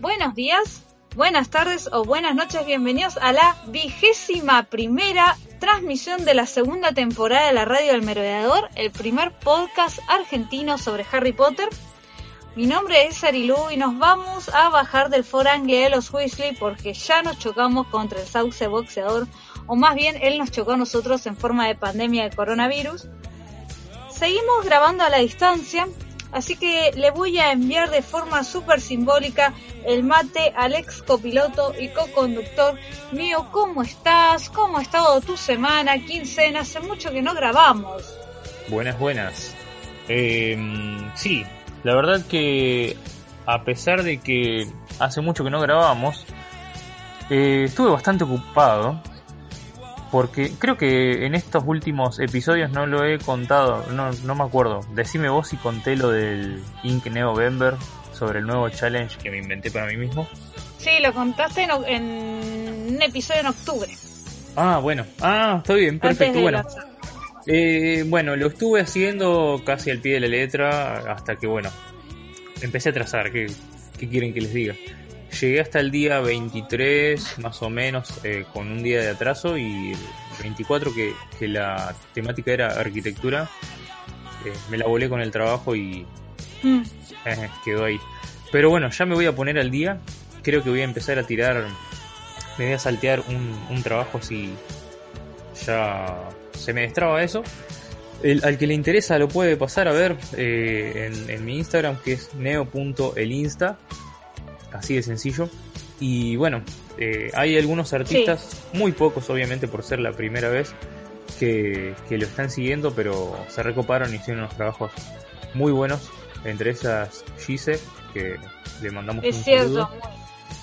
Buenos días, buenas tardes o buenas noches, bienvenidos a la vigésima primera transmisión de la segunda temporada de la Radio del Merodeador, el primer podcast argentino sobre Harry Potter. Mi nombre es Arilu y nos vamos a bajar del forangle de los Weasley porque ya nos chocamos contra el sauce boxeador, o más bien él nos chocó a nosotros en forma de pandemia de coronavirus. Seguimos grabando a la distancia, así que le voy a enviar de forma súper simbólica el mate al ex copiloto y co-conductor mío. ¿Cómo estás? ¿Cómo ha estado tu semana, quincena? Hace mucho que no grabamos. Buenas, buenas. Eh, sí, la verdad que a pesar de que hace mucho que no grabábamos, eh, estuve bastante ocupado. Porque creo que en estos últimos episodios no lo he contado, no, no me acuerdo. Decime vos si conté lo del Ink November sobre el nuevo challenge que me inventé para mí mismo. Sí, lo contaste en, en un episodio en octubre. Ah, bueno. Ah, está bien, perfecto. Bueno. Eh, bueno, lo estuve haciendo casi al pie de la letra hasta que, bueno, empecé a trazar. ¿Qué, qué quieren que les diga? Llegué hasta el día 23, más o menos, eh, con un día de atraso y el 24 que, que la temática era arquitectura. eh, me la volé con el trabajo y Mm. eh, quedó ahí. Pero bueno, ya me voy a poner al día. Creo que voy a empezar a tirar. Me voy a saltear un, un trabajo si ya se me destraba eso. El- al que le interesa lo puede pasar a ver en, en mi Instagram que es neo.elinsta. Así de sencillo. Y bueno, eh, hay algunos artistas, muy pocos obviamente por ser la primera vez, que, que lo están siguiendo, pero se recoparon y hicieron unos trabajos muy buenos. Entre esas Gise, que le mandamos Es un cierto. saludo.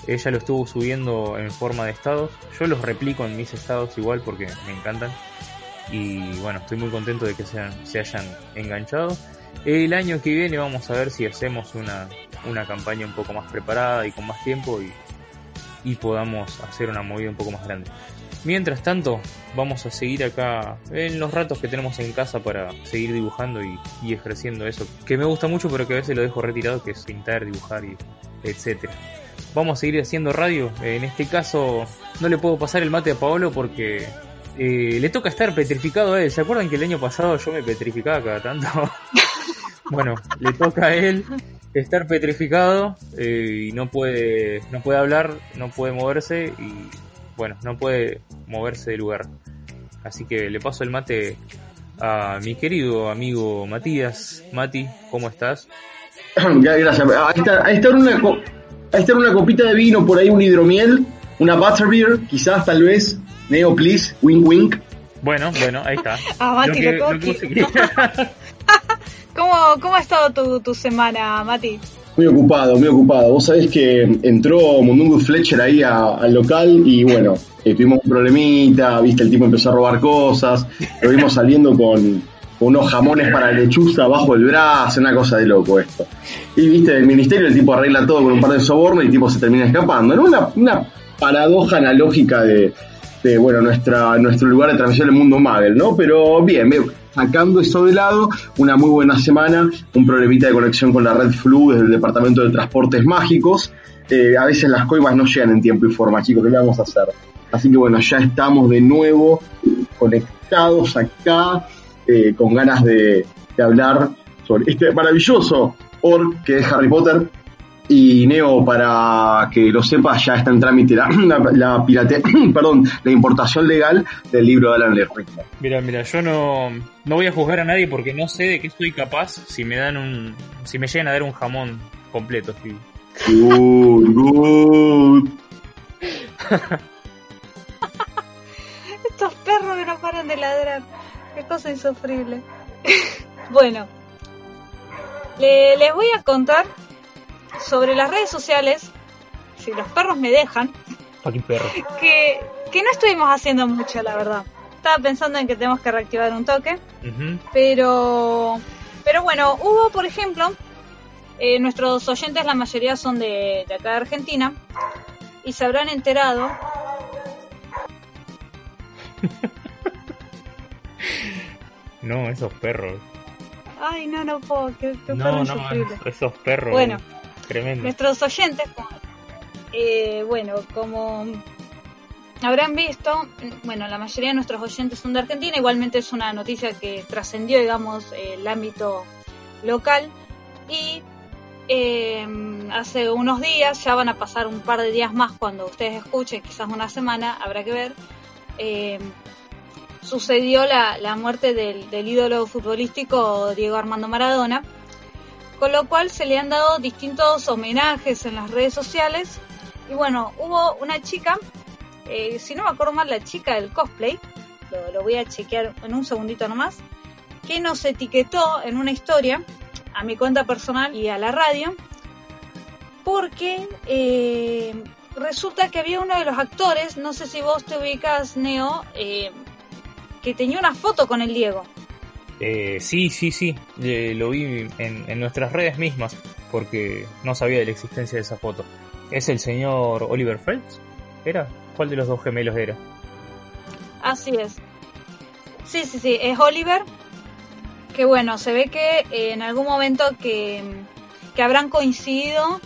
Ella lo estuvo subiendo en forma de estados. Yo los replico en mis estados igual porque me encantan. Y bueno, estoy muy contento de que sean, se hayan enganchado. El año que viene vamos a ver si hacemos una, una campaña un poco más preparada y con más tiempo y, y podamos hacer una movida un poco más grande. Mientras tanto, vamos a seguir acá en los ratos que tenemos en casa para seguir dibujando y, y ejerciendo eso que me gusta mucho pero que a veces lo dejo retirado, que es pintar, dibujar y etcétera. Vamos a seguir haciendo radio. En este caso no le puedo pasar el mate a Paolo porque eh, le toca estar petrificado a él. ¿Se acuerdan que el año pasado yo me petrificaba cada tanto? bueno, le toca a él estar petrificado eh, y no puede, no puede hablar, no puede moverse y bueno, no puede moverse de lugar. Así que le paso el mate a mi querido amigo Matías. Mati, ¿cómo estás? Ya, gracias. Ahí está, ahí está una, co- ahí está una copita de vino, por ahí un hidromiel, una butterbeer, quizás, tal vez. Neo, please, wink, wink. Bueno, bueno, ahí está. Ah, Mati, Lo que- lo que. ¿Cómo, ¿Cómo ha estado tu, tu semana, Mati? Muy ocupado, muy ocupado. Vos sabés que entró Mundungus Fletcher ahí al local y bueno, eh, tuvimos un problemita, viste, el tipo empezó a robar cosas, lo vimos saliendo con, unos jamones para lechuza bajo el brazo, una cosa de loco esto. Y viste, el ministerio el tipo arregla todo con un par de sobornos y el tipo se termina escapando. ¿no? Una, una paradoja analógica de, bueno, nuestra, nuestro lugar de transmisión del mundo Magel, ¿no? Pero bien, bien, sacando eso de lado, una muy buena semana, un problemita de conexión con la red Flu desde el Departamento de Transportes Mágicos. Eh, a veces las coimas no llegan en tiempo y forma, chicos, ¿qué le vamos a hacer? Así que bueno, ya estamos de nuevo conectados acá, eh, con ganas de, de hablar sobre este maravilloso org, que es Harry Potter. Y Neo, para que lo sepas, ya está en trámite la, la, pirate, perdón, la importación legal del libro de Alan Rickman. Mira, mira, yo no, no voy a juzgar a nadie porque no sé de qué estoy capaz si me dan un, si me llegan a dar un jamón completo. Sí. Good, good. Estos perros que no paran de ladrar. Qué cosa insufrible. bueno, le- les voy a contar sobre las redes sociales, si los perros me dejan, perro. que, que no estuvimos haciendo mucho, la verdad. Estaba pensando en que tenemos que reactivar un toque, pero, pero bueno, hubo, por ejemplo, eh, nuestros oyentes, la mayoría son de, de acá de Argentina, y se habrán enterado No, esos perros. Ay, no, no puedo, qué perro No, no, insufrible. esos perros. Bueno. Nuestros oyentes, eh, bueno, como habrán visto, bueno, la mayoría de nuestros oyentes son de Argentina, igualmente es una noticia que trascendió, digamos, el ámbito local. Y eh, hace unos días, ya van a pasar un par de días más cuando ustedes escuchen, quizás una semana, habrá que ver, eh, sucedió la, la muerte del, del ídolo futbolístico Diego Armando Maradona, con lo cual se le han dado distintos homenajes en las redes sociales. Y bueno, hubo una chica, eh, si no me acuerdo mal, la chica del cosplay, lo, voy a chequear en un segundito nomás, que nos etiquetó en una historia a mi cuenta personal y a la radio, porque eh, resulta que había uno de los actores, no sé si vos te ubicas, Neo, eh, que tenía una foto con el Diego. Eh, sí, sí, sí. Eh, lo vi en, en nuestras redes mismas porque no sabía de la existencia de esa foto. ¿Es el señor Oliver Phelps? ¿Era? ¿Cuál de los dos gemelos era? Así es. Sí, sí, sí, es Oliver. Que bueno, se ve que eh, en algún momento que, que habrán coincidido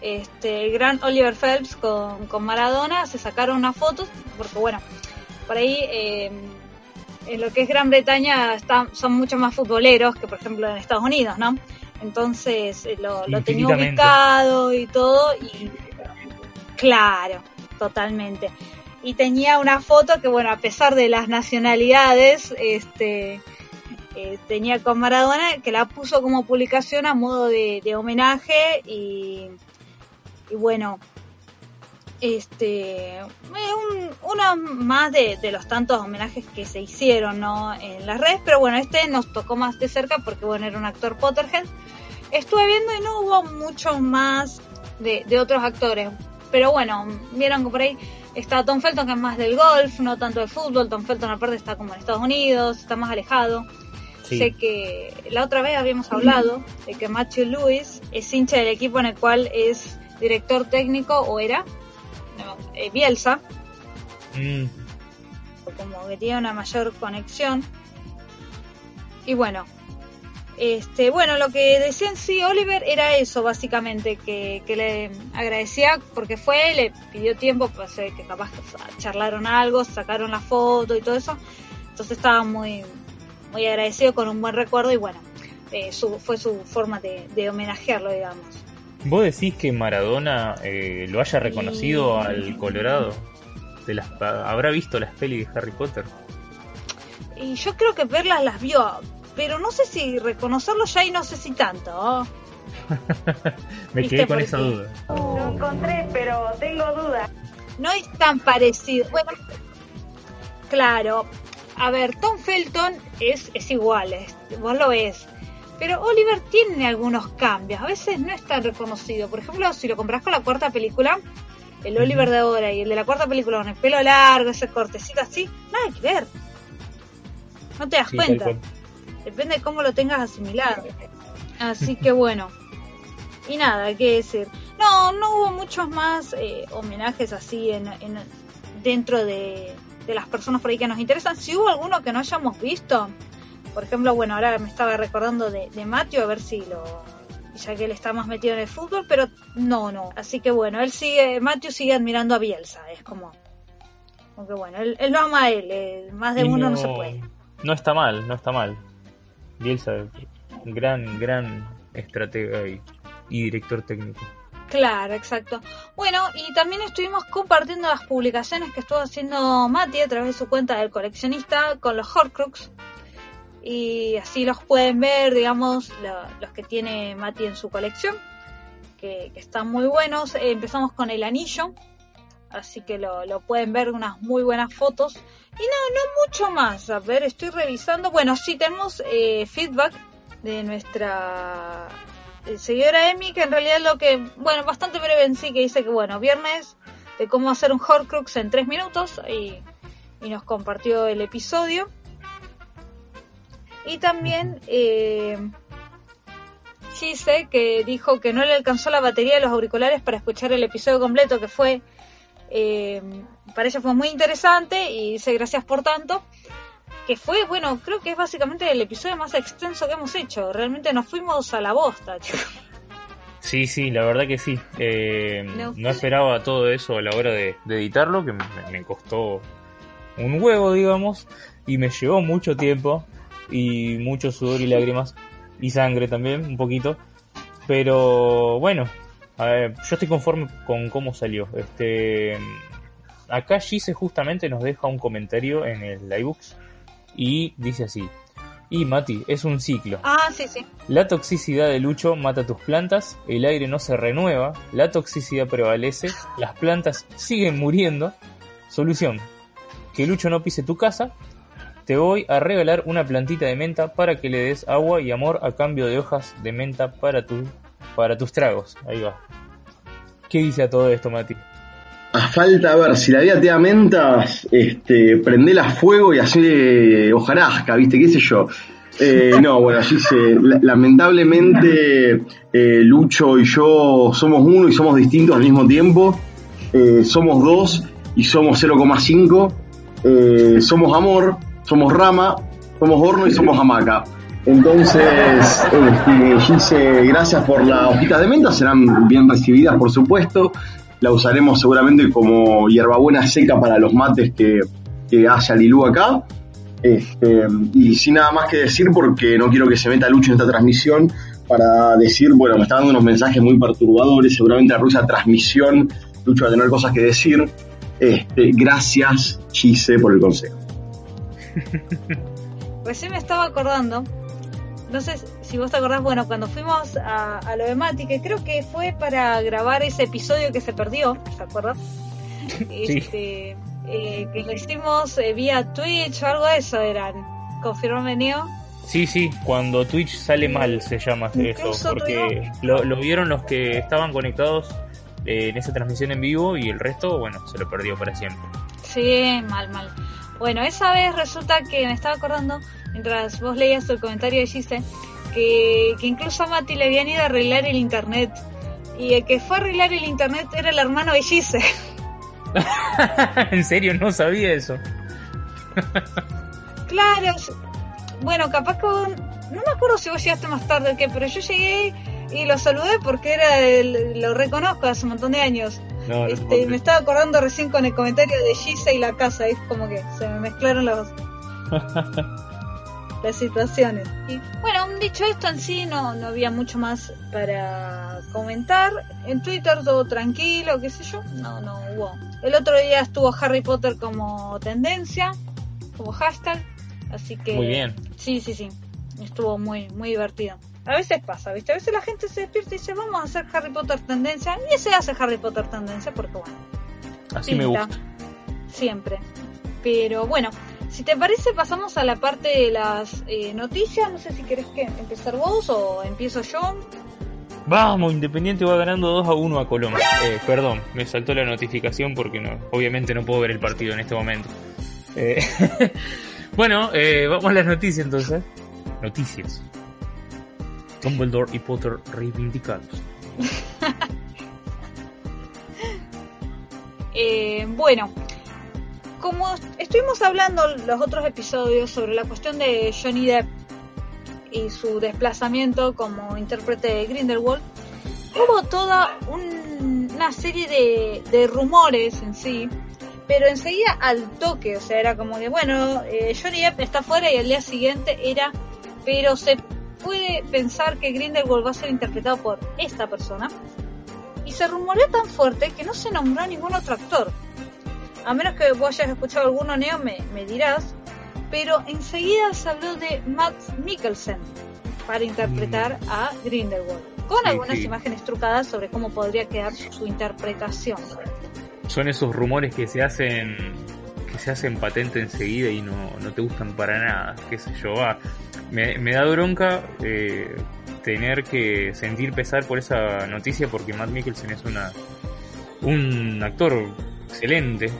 este, el gran Oliver Phelps con, con Maradona, se sacaron unas fotos, porque bueno, por ahí eh, en lo que es Gran Bretaña está, son mucho más futboleros que por ejemplo en Estados Unidos, ¿no? Entonces eh, lo, lo tenía ubicado y todo, y claro, totalmente. Y tenía una foto que bueno a pesar de las nacionalidades este eh, tenía con Maradona que la puso como publicación a modo de, de homenaje y, y bueno este un- uno más de, de los tantos homenajes que se hicieron ¿no? en las redes pero bueno este nos tocó más de cerca porque bueno era un actor Potterhead estuve viendo y no hubo muchos más de, de otros actores pero bueno vieron que por ahí Está Tom Felton, que es más del golf, no tanto del fútbol. Tom Felton, aparte, está como en Estados Unidos, está más alejado. Sí. Sé que la otra vez habíamos hablado de que Matthew Lewis es hincha del equipo en el cual es director técnico, o era, no, eh, Bielsa, Mm, como que tiene una mayor conexión. Y bueno, este, bueno, lo que decía en sí Oliver era eso, básicamente, que, que le agradecía porque fue, le pidió tiempo, pues sé que capaz charlaron algo, sacaron la foto y todo eso. Entonces estaba muy, muy agradecido con un buen recuerdo y bueno, eh, su, fue su forma de, de homenajearlo, digamos. ¿Vos decís que Maradona eh, lo haya reconocido Y- al Colorado? De las, ¿Habrá visto las pelis de Harry Potter? Y yo creo que verlas las vio, pero no sé si reconocerlo ya y no sé si tanto. ¿oh? Me ¿Viste quedé con esa duda. Lo encontré, pero tengo dudas. no es tan parecido. Bueno, claro. A ver, Tom Felton es, es igual, es- vos lo ves. Pero Oliver tiene algunos cambios. A veces no es tan reconocido. Por ejemplo, si lo compras con la cuarta película, el Oliver de ahora y el de la cuarta película con el pelo largo, ese cortecito así, nada que ver. No te das Sí, cuenta. Depende de cómo lo tengas asimilado. Así que bueno. Y nada, qué decir. No, no hubo muchos más eh, homenajes así en, en- dentro de, de las personas por ahí que nos interesan. Si hubo alguno que no hayamos visto, por ejemplo, bueno, ahora me estaba recordando de, de Matthew, a ver si lo. ya que él está más metido en el fútbol, pero no, no. Así que bueno, él sigue, Matthew sigue admirando a Bielsa, es como. Como que bueno, él, él lo ama a él, eh, más de Y uno no se puede. No está mal, no está mal. Bielsa, gran, gran estratega y y director técnico. Claro, exacto. Bueno, y también estuvimos compartiendo las publicaciones que estuvo haciendo Mati a través de su cuenta del coleccionista con los Horcrux. Y así los pueden ver, digamos, lo- los que tiene Mati en su colección, que, están muy buenos. Eh, empezamos con el anillo, así que lo, pueden ver, unas muy buenas fotos. Y no, no mucho más. A ver, estoy revisando. Bueno, sí tenemos eh, feedback de nuestra eh, seguidora Emi, que en realidad lo que, bueno, bastante breve en sí, que dice que, bueno, viernes de cómo hacer un Horcrux en tres minutos y nos compartió el episodio. Y también eh, Gise, que dijo que no le alcanzó la batería de los auriculares para escuchar el episodio completo, que fue, eh, para ella fue muy interesante y dice gracias por tanto que fue, bueno, creo que es básicamente el episodio más extenso que hemos hecho. Realmente nos fuimos a la bosta, chicos. Sí, sí, la verdad que sí. Eh, No. no esperaba todo eso a la hora de, de editarlo, que me, me costó un huevo, digamos, y me llevó mucho tiempo y mucho sudor y lágrimas y sangre también, un poquito. Pero bueno, a ver, yo estoy conforme con cómo salió. Este, acá Gise justamente nos deja un comentario en el iBooks y dice así. Y Mati, es un ciclo. Ah, sí, sí. La toxicidad de Lucho mata tus plantas, el aire no se renueva, la toxicidad prevalece, las plantas siguen muriendo. Solución, que Lucho no pise tu casa, te voy a regalar una plantita de menta para que le des agua y amor a cambio de hojas de menta para, para tus tragos. Ahí va. ¿Qué dice a todo esto, Mati? A falta, a ver, si la vida te da mentas, este, prendela fuego y así hojarasca, ¿viste? ¿Qué sé yo? Eh, no, bueno, así se. la- lamentablemente, eh, Lucho y yo somos uno y somos distintos al mismo tiempo. Eh, somos dos y somos 0,5. Eh, somos amor, somos rama, somos horno y somos hamaca. Entonces, este, Gise, gracias por las hojitas de menta, serán bien recibidas, por supuesto. La usaremos seguramente como hierbabuena seca para los mates que, que hace Lilú acá. Este, y sin nada más que decir, porque no quiero que se meta Lucho en esta transmisión, para decir, bueno, me está dando unos mensajes muy perturbadores, seguramente a la transmisión, Lucho va a tener cosas que decir. Este, gracias, Gise, por el consejo. Recién me estaba acordando, no sé si vos te acordás, bueno, cuando fuimos a, a lo de Mati, que creo que fue para grabar ese episodio que se perdió, ¿te acuerdas? Este, eh, que lo hicimos eh, vía Twitch o algo de eso eran. Confirmame, Neo. Sí, sí, cuando Twitch sale mal se llama eso, porque lo, lo vieron los que estaban conectados eh, en esa transmisión en vivo y el resto, bueno, se lo perdió para siempre. Sí, mal, mal. Bueno, esa vez resulta que me estaba acordando, mientras vos leías el comentario de Gise, que, que incluso a Mati le habían ido a arreglar el internet. Y el que fue a arreglar el internet era el hermano de Gise. en serio, no sabía eso. Claro, bueno, capaz que vos- no me acuerdo si vos llegaste más tarde o qué, pero yo llegué y lo saludé porque era el- lo reconozco hace un montón de años. No, Este, me estaba acordando recién con el comentario de Gise y la casa, es como que se me mezclaron las, las situaciones. Y bueno, dicho esto en sí, no, no había mucho más para comentar. En Twitter todo tranquilo, qué sé yo, no, no hubo. El otro día estuvo Harry Potter como tendencia, como hashtag, así que... Muy bien. Sí, sí, sí, estuvo muy, muy divertido. A veces pasa, ¿viste? A veces la gente se despierta y dice, vamos a hacer Harry Potter tendencia. Y se hace Harry Potter tendencia porque, bueno, Así me gusta. Siempre. Pero bueno, si te parece, pasamos a la parte de las eh, noticias. No sé si querés que empezar vos o empiezo yo. Vamos, Independiente va ganando 2 a 1 a Colón. Eh, perdón, me saltó la notificación porque no, obviamente no puedo ver el partido en este momento. Eh, bueno, eh, vamos a las noticias entonces. Noticias. Dumbledore y Potter reivindicados. Eh, bueno, como estuvimos hablando los otros episodios sobre la cuestión de Johnny Depp y su desplazamiento como intérprete de Grindelwald, hubo toda un- una serie de, rumores en sí, pero enseguida al toque, o sea, era como que, bueno, eh, Johnny Depp está fuera y al día siguiente era, pero se puede pensar que Grindelwald va a ser interpretado por esta persona. Y se rumoreó tan fuerte que no se nombró ningún otro actor. A menos que vos hayas escuchado alguno neo, me, me dirás. Pero enseguida se habló de Matt Mikkelsen para interpretar a Grindelwald. Con algunas sí. imágenes trucadas sobre cómo podría quedar su, su interpretación. Son esos rumores que se hacen que se hacen patente enseguida y no, no te gustan para nada, qué sé yo, va. Me, me da bronca eh, tener que sentir pesar por esa noticia porque Matt Mikkelsen es una un actor excelente,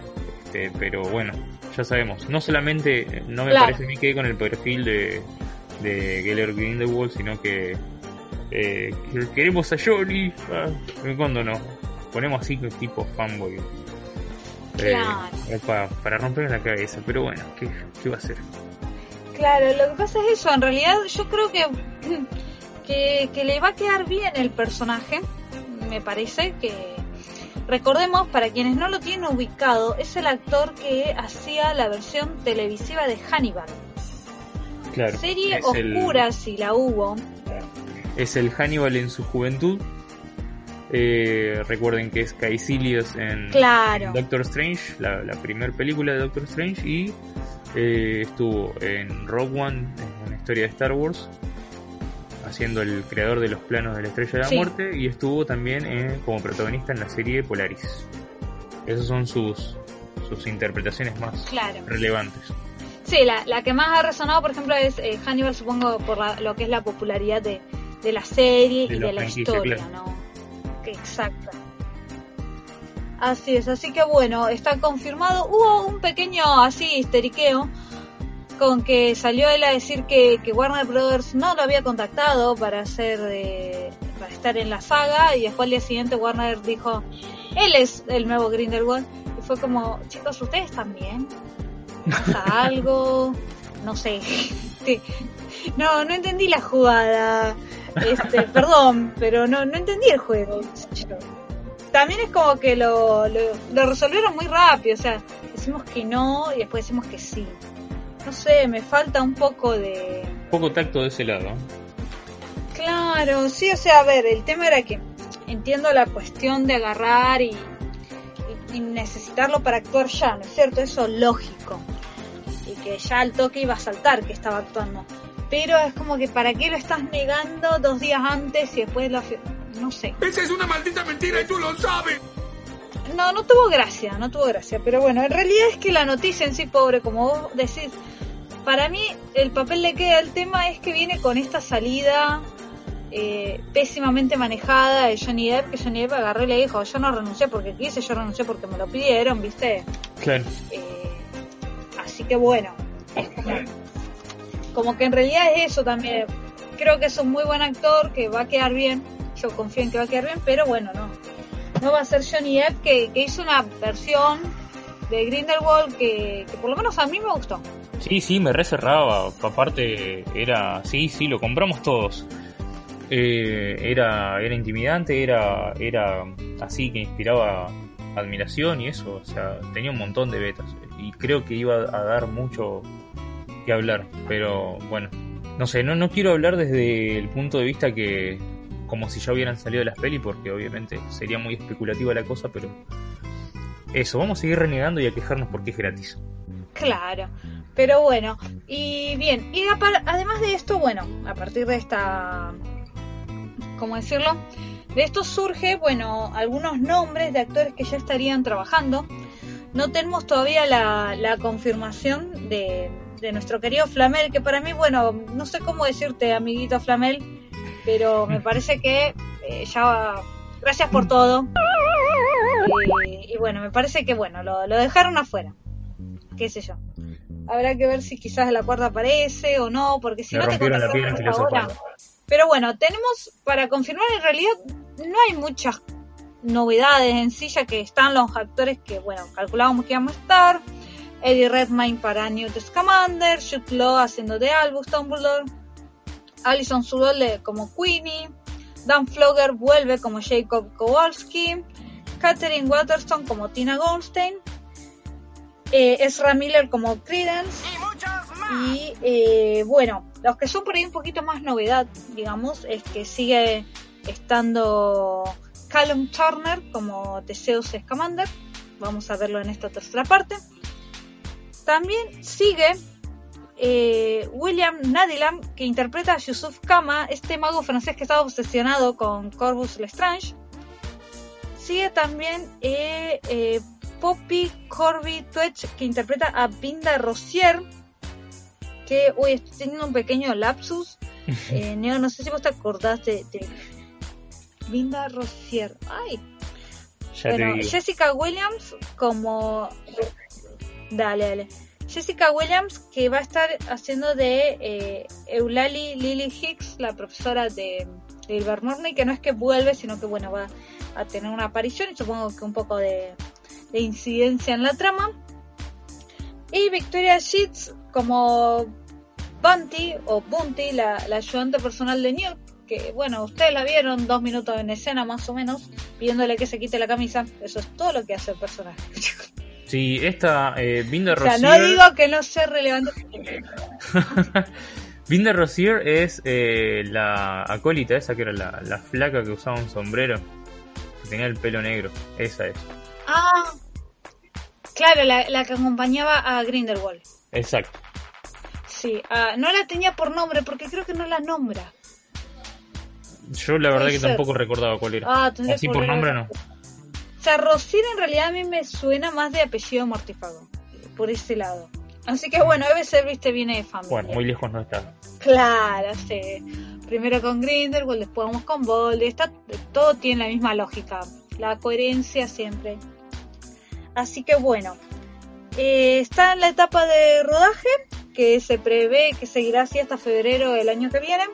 este, pero bueno, ya sabemos, no solamente no me Claro. parece a mí que con el perfil de, de Geller Grindelwald, sino que eh, que queremos a Johnny, ah, cuando no, ponemos así tipo fanboy. Claro. Eh, pa- para romper la cabeza, pero bueno, ¿qué, qué va a hacer? Claro, lo que pasa es eso, en realidad yo creo que, que, que le va a quedar bien el personaje, me parece que... Recordemos, para quienes no lo tienen ubicado, es el actor que hacía la versión televisiva de Hannibal. Claro, Serie el- oscura si la hubo. es el Hannibal en su juventud. Eh, recuerden que es Caecilius en Claro. Doctor Strange, la, la primera película de Doctor Strange, y eh, estuvo en Rogue One, en una historia de Star Wars, haciendo el creador de los planos de la Estrella de la Sí. Muerte, y estuvo también eh, como protagonista en la serie Polaris. Esas son sus, sus interpretaciones más Claro. relevantes. Sí, la, la que más ha resonado, por ejemplo, es eh, Hannibal, supongo, por la- lo que es la popularidad de, de la serie De y de la historia, claro. ¿no? Exacto. Así es, así que bueno, está confirmado. Hubo un pequeño así histeriqueo con que salió él a decir que, que Warner Brothers no lo había contactado para hacer eh, para estar en la saga y después al día siguiente Warner dijo él es el nuevo Grindelwald y fue como chicos ustedes también pasa algo no sé Este, no no entendí la jugada. Este perdón pero no no entendí el juego también es como que lo, lo, lo resolvieron muy rápido o sea decimos que no y después decimos que sí no sé, me falta un poco de... Poco tacto de ese lado. Claro, sí, o sea, a ver, el tema era que entiendo la cuestión de agarrar y, y- y necesitarlo para actuar ya, ¿no es cierto? Eso lógico. Y que ya al toque iba a saltar que estaba actuando. Pero es como que para qué lo estás negando dos días antes y después lo... No sé. Esa es una maldita mentira y tú lo sabes. No, no tuvo gracia, no tuvo gracia. Pero bueno, en realidad es que la noticia en sí, pobre, como vos decís, para mí el papel le queda. El tema es que viene con esta salida eh, pésimamente manejada de Johnny Depp, que Johnny Depp agarró y le dijo, yo no renuncié porque quise, yo renuncié porque me lo pidieron, ¿viste? Claro. Eh, así que bueno, es como, como que en realidad es eso también. Creo que es un muy buen actor, que va a quedar bien. Yo confío en que va a quedar bien, pero bueno, no. No va a ser Johnny Depp, que, que hizo una versión de Grindelwald que, que por lo menos a mí me gustó. Sí, sí, me reserraba. Aparte, era. Sí, sí, lo compramos todos. Eh, era, era intimidante, era, era así que inspiraba admiración y eso. O sea, tenía un montón de betas. Y creo que iba a dar mucho que hablar. Pero bueno, no sé, no, no quiero hablar desde el punto de vista que. Como si ya hubieran salido las peli, porque obviamente sería muy especulativa la cosa, pero. Eso, vamos a seguir renegando y a quejarnos porque es gratis. Claro, pero bueno, y bien, y además de esto, bueno, a partir de esta, ¿cómo decirlo? De esto surge, bueno, algunos nombres de actores que ya estarían trabajando. No tenemos todavía la, la confirmación de, de nuestro querido Flamel, que para mí, bueno, no sé cómo decirte, amiguito Flamel, pero me parece que eh, ya... Gracias por todo. Y, y bueno, me parece que, bueno, lo, lo dejaron afuera qué sé yo. Habrá que ver si quizás la cuarta aparece o no, porque si no te la ahora. Pero bueno, tenemos para confirmar en realidad no hay muchas novedades en sí, ya que están los actores que, bueno, calculábamos que íbamos a estar. Eddie Redmayne para Newt Scamander, Jude Law haciendo de Albus Dumbledore, Alison Sudole como Queenie, Dan Flogger vuelve como Jacob Kowalski, Katherine Waterston como Tina Goldstein, eh, Ezra Miller como Credence y eh, bueno, Los que son por ahí un poquito más novedad, digamos, es que sigue estando Callum Turner como Teseus Scamander. Vamos a verlo en esta tercera parte. También sigue eh, William Nadilam, que interpreta a Yusuf Kama, este mago francés que estaba obsesionado con Corvus Lestrange. Sigue también eh, eh, Poppy Corby Twitch, que interpreta a Binda Rosier. Que, uy, estoy teniendo un pequeño lapsus. Neo, no sé si vos te acordás de, de Binda Rosier. Ay. bueno, Jessica Williams como... Dale, dale. Jessica Williams, que va a estar haciendo de eh, Eulalie Lily Hicks, la profesora de, de Morney, que no es que vuelve, sino que bueno, va a tener una aparición y supongo que un poco de, incidencia en la trama. Y Victoria Sheets como Bunty o Bunty, la, la ayudante personal de Newt, que bueno, ustedes la vieron dos minutos en escena más o menos, pidiéndole que se quite la camisa. Eso es todo lo que hace el personaje. Sí, esta eh, Binder O sea, no digo que no sea relevante. Binder Rosier es eh, la acólita esa que era la, la, flaca que usaba un sombrero, que tenía el pelo negro. Esa es. Ah, claro, la, la que acompañaba a Grindelwald. Exacto. Sí, uh, no la tenía por nombre porque creo que no la nombra. Yo la verdad que tampoco recordaba cuál era. Ah, Así por nombre no sea, Rosina en realidad a mí me suena más de apellido mortífago, por ese lado. Así que bueno, debe ser, viste, viene de familia. Bueno, muy lejos no está. Claro, sí. Primero con Grindelwald, después vamos con Bold. Está, todo tiene la misma lógica. La coherencia siempre. Así que bueno. Eh, está en la etapa de rodaje, que se prevé que seguirá así hasta febrero del año que viene.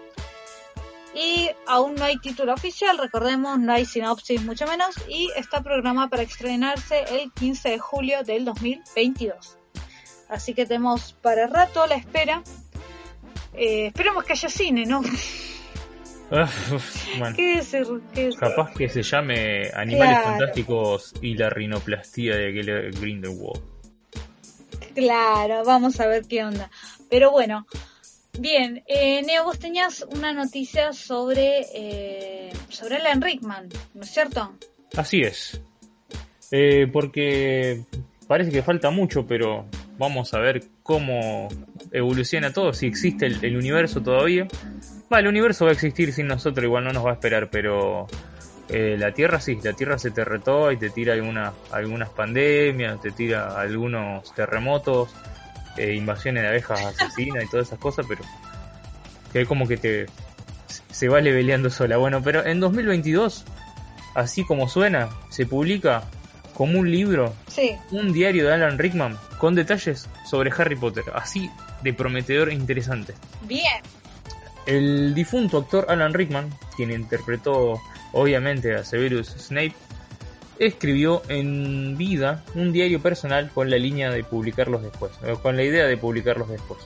Y aún no hay título oficial, recordemos, no hay sinopsis mucho menos, y está programada para estrenarse el 15 de julio del 2022. Así que tenemos para rato la espera. Eh, esperemos que haya cine, ¿no? Ah, bueno, ¿Qué capaz que se llame Animales Fantásticos y la rinoplastía de Grindelwald. Claro, vamos a ver qué onda. Pero bueno, Bien, eh, Neo, vos tenías una noticia sobre, eh, sobre Alan Rickman, ¿no es cierto? Así es. Eh, porque parece que falta mucho, pero vamos a ver cómo evoluciona todo, si existe el, universo todavía. Va, el universo va a existir sin nosotros, igual no nos va a esperar, pero eh, la Tierra sí, la Tierra se te retó y te tira alguna, algunas pandemias, te tira algunos terremotos eh, invasiones de abejas asesinas y todas esas cosas, pero que como que te se va leveleando sola. Bueno, pero en 2022, así como suena, se publica como un libro, un diario de Alan Rickman con detalles sobre Harry Potter, así de prometedor e interesante. Bien. El difunto actor Alan Rickman, quien interpretó obviamente a Severus Snape, escribió en vida un diario personal con la línea de publicarlos después, eh, con la idea de publicarlos después.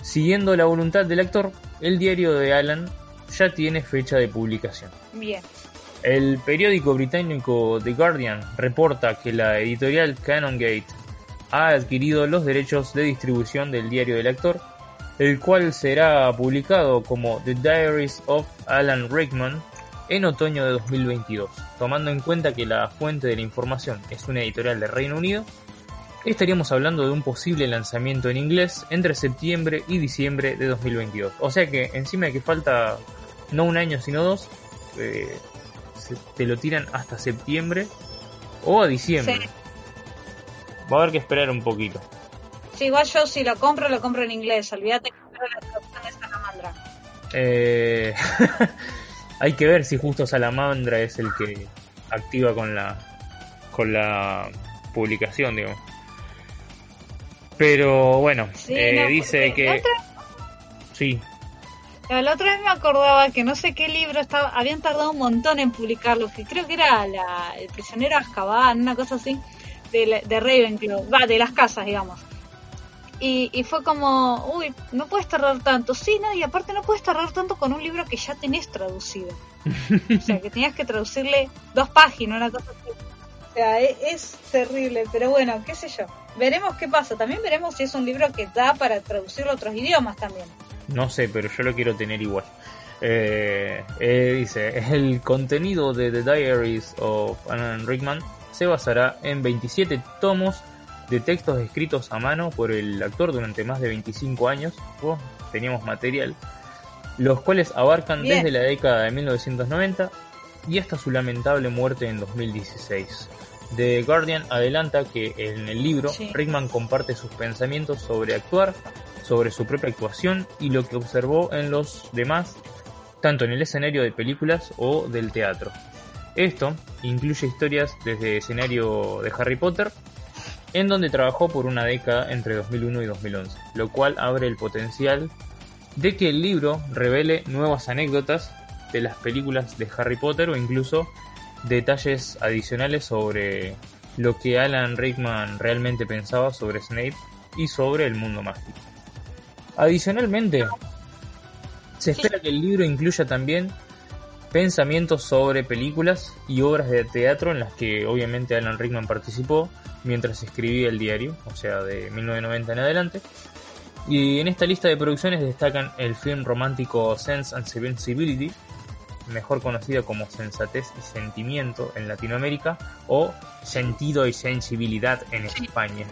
Siguiendo la voluntad del actor, el diario de Alan ya tiene fecha de publicación. Bien. El periódico británico The Guardian reporta que la editorial Canongate ha adquirido los derechos de distribución del diario del actor, el cual será publicado como The Diaries of Alan Rickman en otoño de 2022. Tomando en cuenta que la fuente de la información es una editorial de Reino Unido, estaríamos hablando de un posible lanzamiento en inglés entre septiembre y diciembre de 2022. O sea que encima de que falta no un año sino dos, eh, te lo tiran hasta septiembre o a diciembre. Va a haber que esperar un poquito. Sí, igual yo si lo compro, lo compro en inglés. Olvídate que la traducción de Salamandra. Eh... Hay que ver si justo Salamandra es el que activa con la con la publicación, digo. Pero bueno, eh, dice que sí. La otra vez me acordaba que no sé qué libro estaba, habían tardado un montón en publicarlo, que creo que era la, El prisionero Azkaban, una cosa así, de, de Ravenclaw, va, de las casas, digamos. Y, y, fue como, uy, no puedes tardar tanto. Sí, no, y aparte no puedes tardar tanto con un libro que ya tenés traducido. o sea, que tenías que traducirle dos páginas, una cosa así. O sea, es, es, terrible, pero bueno, qué sé yo. Veremos qué pasa. También veremos si es un libro que da para traducirlo a otros idiomas también. No sé, pero yo lo quiero tener igual. Eh, eh, dice, el contenido de The Diaries of Alan Rickman se basará en 27 tomos de textos escritos a mano por el actor durante más de 25 años. Oh, teníamos material. Los cuales abarcan Bien. desde la década de 1990 y hasta su lamentable muerte en 2016. The Guardian adelanta que en el libro Sí. Rickman comparte sus pensamientos sobre actuar, sobre su propia actuación y lo que observó en los demás, tanto en el escenario de películas o del teatro. Esto incluye historias desde escenario de Harry Potter, en donde trabajó por una década entre 2001 y 2011, lo cual abre el potencial de que el libro revele nuevas anécdotas de las películas de Harry Potter o incluso detalles adicionales sobre lo que Alan Rickman realmente pensaba sobre Snape y sobre el mundo mágico. Adicionalmente, se espera que el libro incluya también pensamientos sobre películas y obras de teatro en las que obviamente Alan Rickman participó mientras escribía el diario, o sea, de 1990 en adelante. Y en esta lista de producciones destacan el film romántico Sense and Sensibility, mejor conocido como Sensatez y Sentimiento en Latinoamérica, o Sentido y Sensibilidad en España.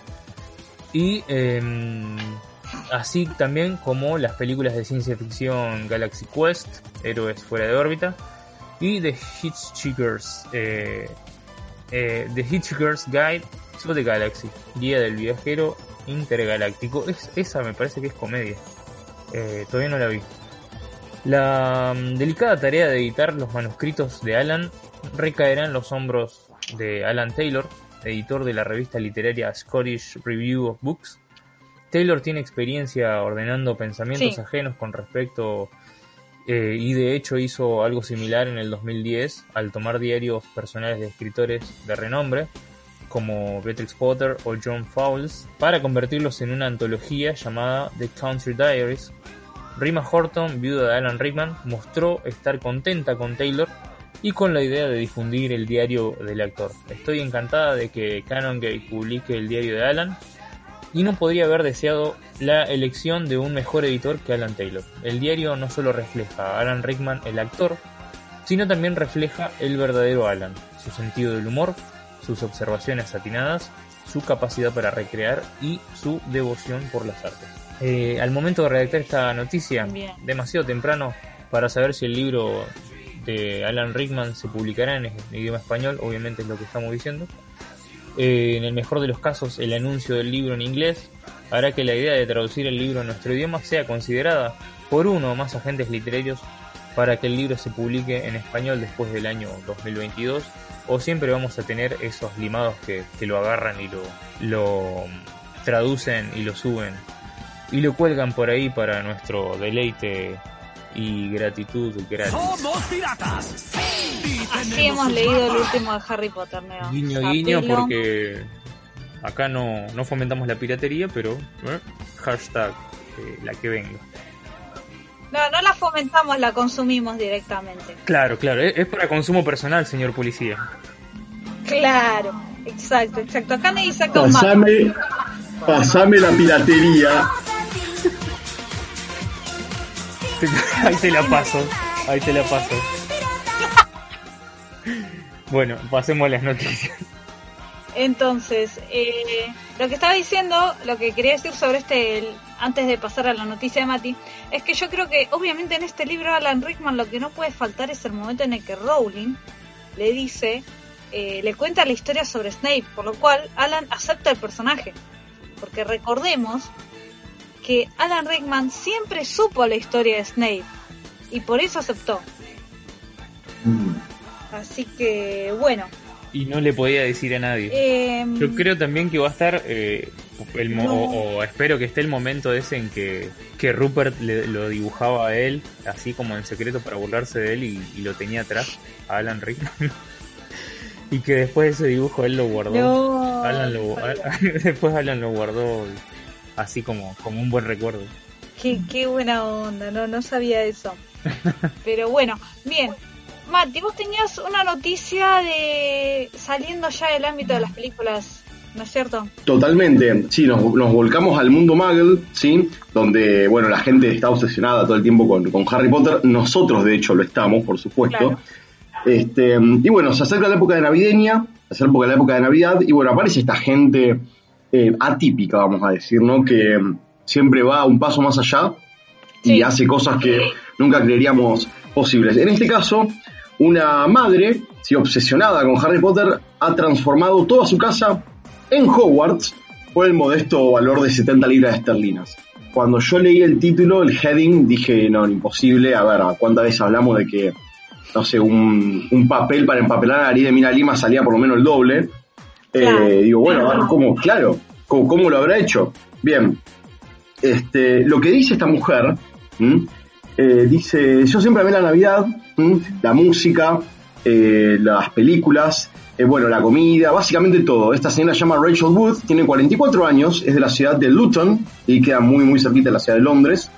Y em, así también como las películas de ciencia ficción Galaxy Quest, Héroes fuera de órbita, y The Hitchhiker's, eh, eh, The Hitchhiker's Guide to the Galaxy, Guía del Viajero Intergaláctico. Es, esa me parece que es comedia. Eh, todavía no la vi. La mm, delicada tarea de editar los manuscritos de Alan recaerá en los hombros de Alan Taylor, editor de la revista literaria Scottish Review of Books. Taylor tiene experiencia ordenando pensamientos Sí. ajenos con respecto eh, y de hecho hizo algo similar en el 2010 al tomar diarios personales de escritores de renombre como Beatrix Potter o John Fowles para convertirlos en una antología llamada The Country Diaries. Rima Horton, viuda de Alan Rickman, mostró estar contenta con Taylor y con la idea de difundir el diario del actor. Estoy encantada de que Canongate publique el diario de Alan y no podría haber deseado la elección de un mejor editor que Alan Taylor. El diario no solo refleja a Alan Rickman, el actor, sino también refleja el verdadero Alan, su sentido del humor, sus observaciones atinadas, su capacidad para recrear y su devoción por las artes. Eh, al momento de redactar esta noticia, Bien. demasiado temprano para saber si el libro de Alan Rickman se publicará en idioma español, obviamente es lo que estamos diciendo. Eh, en el mejor de los casos, el anuncio del libro en inglés hará que la idea de traducir el libro a nuestro idioma sea considerada por uno o más agentes literarios para que el libro se publique en español después del año 2022 o siempre vamos a tener esos limados que, que lo agarran y lo, lo traducen y lo suben y lo cuelgan por ahí para nuestro deleite y gratitud. ¡Somos piratas! Y Así hemos leído el último de Harry Potter, Neo. Guiño, guiño, porque acá no, no fomentamos la piratería, pero eh, hashtag eh, la que venga. No, no la fomentamos, la consumimos directamente. Claro, claro, es, es para consumo personal, señor policía. Claro, exacto, exacto. Acá nadie saca un. Pasame, pasame la piratería. Ahí te la paso, ahí te la paso. Bueno, pasemos a las noticias. Entonces, eh, lo que estaba diciendo, lo que quería decir sobre este, el- antes de pasar a la noticia de Mati, es que yo creo que obviamente en este libro Alan Rickman lo que no puede faltar es el momento en el que Rowling le dice, eh, le cuenta la historia sobre Snape, por lo cual Alan acepta el personaje. Porque recordemos que Alan Rickman siempre supo la historia de Snape y por eso aceptó. Así que, bueno. Y no le podía decir a nadie. em, Yo creo también que va a estar, eh, el mo- No. o, o espero que esté el momento ese en que, que Rupert le- lo dibujaba a él, así como en secreto para burlarse de él y, y lo tenía atrás, a Alan Rickman. y que después ese dibujo él lo guardó. No, Alan lo, después Alan lo guardó así como, como un buen recuerdo. Qué, qué buena onda, no, no sabía eso. Pero bueno, bien. Mati, vos tenías una noticia de saliendo ya del ámbito de las películas ¿no es cierto? Totalmente, sí, nos, nos volcamos al mundo Muggle, ¿sí? Donde, bueno, la gente está obsesionada todo el tiempo con, con Harry Potter. Nosotros, de hecho, lo estamos, por supuesto. Claro. Este, y bueno, se acerca la época de navideña, se acerca la época de Navidad, y bueno, aparece esta gente eh, atípica, vamos a decir, ¿no? Que siempre va un paso más allá y Sí. hace cosas que nunca creeríamos posibles. En este caso, una madre, sí, obsesionada con Harry Potter, ha transformado toda su casa en Hogwarts por el modesto valor de 70 libras esterlinas. Cuando yo leí el título, el heading, dije, no, imposible. A ver, ¿cuántas veces hablamos de que, no sé, un, un papel para empapelar a la nariz de Mina Lima salía por lo menos el doble? Claro. Eh, digo, bueno, a ver, ¿cómo? Claro, ¿cómo, cómo lo habrá hecho? Bien, este, lo que dice esta mujer, ¿m? Eh, dice, yo siempre amé la Navidad, la música, eh, las películas, eh, bueno, la comida, básicamente todo. Esta señora se llama Rachel Wood, tiene 44 años, es de la ciudad de Luton y queda muy, muy cerquita de la ciudad de Londres.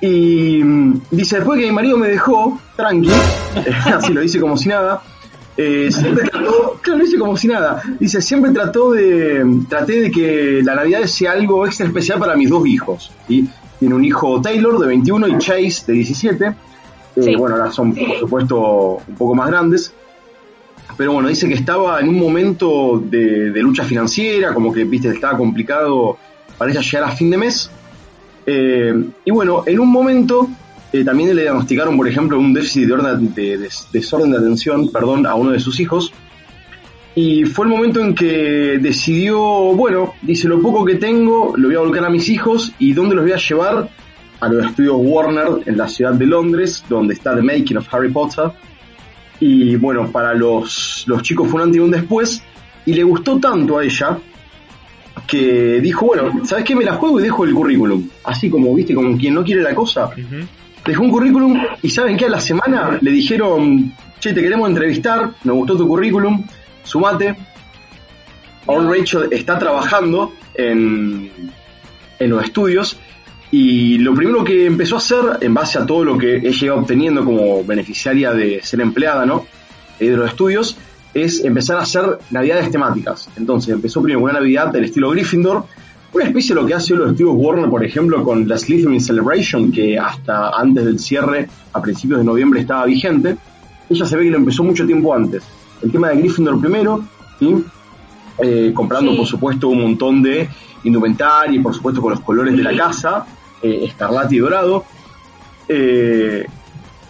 Y mm, dice, después que mi marido me dejó, tranqui, así lo dice como si nada, siempre trató, claro, dice como si nada, dice, siempre trató de, traté de que la Navidad sea algo extra especial para mis dos hijos. ¿sí? Tiene un hijo Taylor de 21 y Chase de 17. Eh, Sí. Bueno, ahora son por supuesto un poco más grandes. Pero bueno, dice que estaba en un momento de, de lucha financiera, como que viste, estaba complicado para ella llegar a fin de mes. Eh, y bueno, en un momento eh, también le diagnosticaron, por ejemplo, un déficit de, orden- de- de- desorden de atención perdón, a uno de sus hijos. Y fue el momento en que decidió, bueno, dice, lo poco que tengo lo voy a volcar a mis hijos y ¿dónde los voy a llevar? A los estudios Warner en la ciudad de Londres, donde está The Making of Harry Potter. Y bueno, para los, los chicos fue un antes y un después. Y le gustó tanto a ella que dijo, bueno, ¿sabes qué? Me la juego y dejo el currículum. Así como, viste, como quien no quiere la cosa. Dejó un currículum y ¿saben qué? A la semana le dijeron, che, te queremos entrevistar, nos gustó tu currículum, sumate. Ahora Rachel está trabajando en, en los estudios y lo primero que empezó a hacer, en base a todo lo que ella obteniendo como beneficiaria de ser empleada, ¿no? Eh, de los estudios, es empezar a hacer navidades temáticas. Entonces empezó primero con una navidad del estilo Gryffindor, una especie de lo que hace los estudios Warner, por ejemplo, con la Slytherin Celebration, que hasta antes del cierre, a principios de noviembre, estaba vigente. Ella se ve que lo empezó mucho tiempo antes. El tema de Gryffindor primero, ¿sí? Eh, comprando, Sí. por supuesto, un montón de indumentaria y, por supuesto, con los colores de la casa, eh, escarlata y dorado. Eh,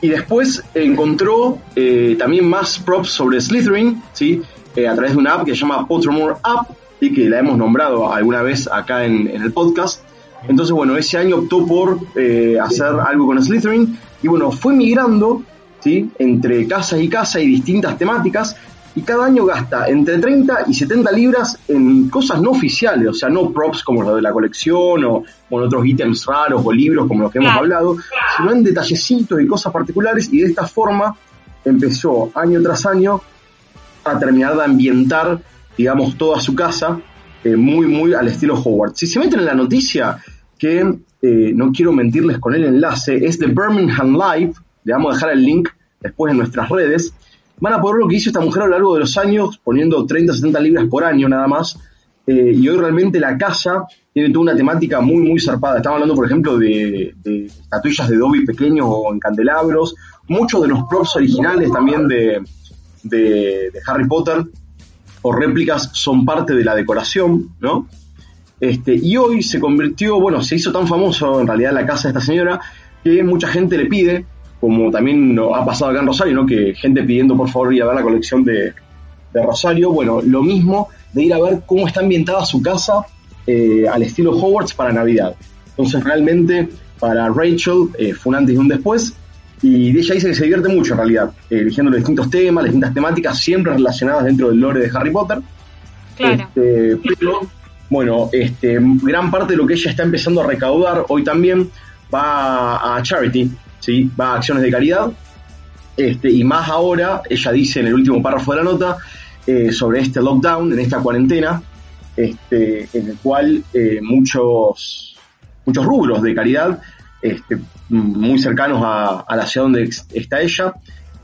y después encontró eh, también más props sobre Slytherin, ¿sí? A través de una app que se llama Pottermore App, y que la hemos nombrado alguna vez acá en, en el podcast. Entonces, bueno, ese año optó por hacer algo con Slytherin y bueno, fue migrando ¿sí? entre casa y casa y distintas temáticas y cada año gasta entre 30 y 70 libras en cosas no oficiales, o sea, no props como lo de la colección o con otros ítems raros o libros como los que hemos Claro. hablado, sino en detallecitos y cosas particulares y de esta forma empezó año tras año a terminar de ambientar, digamos, toda su casa eh, muy, muy al estilo Howard. Si se meten en la noticia, que eh, no quiero mentirles con el enlace, es de Birmingham Live, le vamos a dejar el link después en nuestras redes, van a poder ver lo que hizo esta mujer a lo largo de los años, poniendo 30 o 70 libras por año nada más, eh, y hoy realmente la casa tiene toda una temática muy, muy zarpada. Estamos hablando, por ejemplo, de, de estatuillas de Dobby pequeños o en candelabros, muchos de los props originales también de, de, de Harry Potter o réplicas son parte de la decoración, ¿no? Este, y hoy se convirtió, bueno, se hizo tan famoso en realidad la casa de esta señora que mucha gente le pide, como también lo ha pasado acá en Rosario, ¿no? Que gente pidiendo por favor ir a ver la colección de, de Rosario, bueno, lo mismo de ir a ver cómo está ambientada su casa eh, al estilo Hogwarts para Navidad. Entonces realmente para Rachel eh, fue un antes y un después y ella dice que se divierte mucho en realidad, eh, eligiendo los distintos temas, las distintas temáticas siempre relacionadas dentro del lore de Harry Potter. Claro. Este, pero, bueno, este, gran parte de lo que ella está empezando a recaudar hoy también va a charity, ¿sí? va a acciones de caridad. Este, y más ahora, ella dice en el último párrafo de la nota, eh, sobre este lockdown, en esta cuarentena, este, en el cual eh, muchos, muchos rubros de caridad, este, muy cercanos a, a la ciudad donde está ella,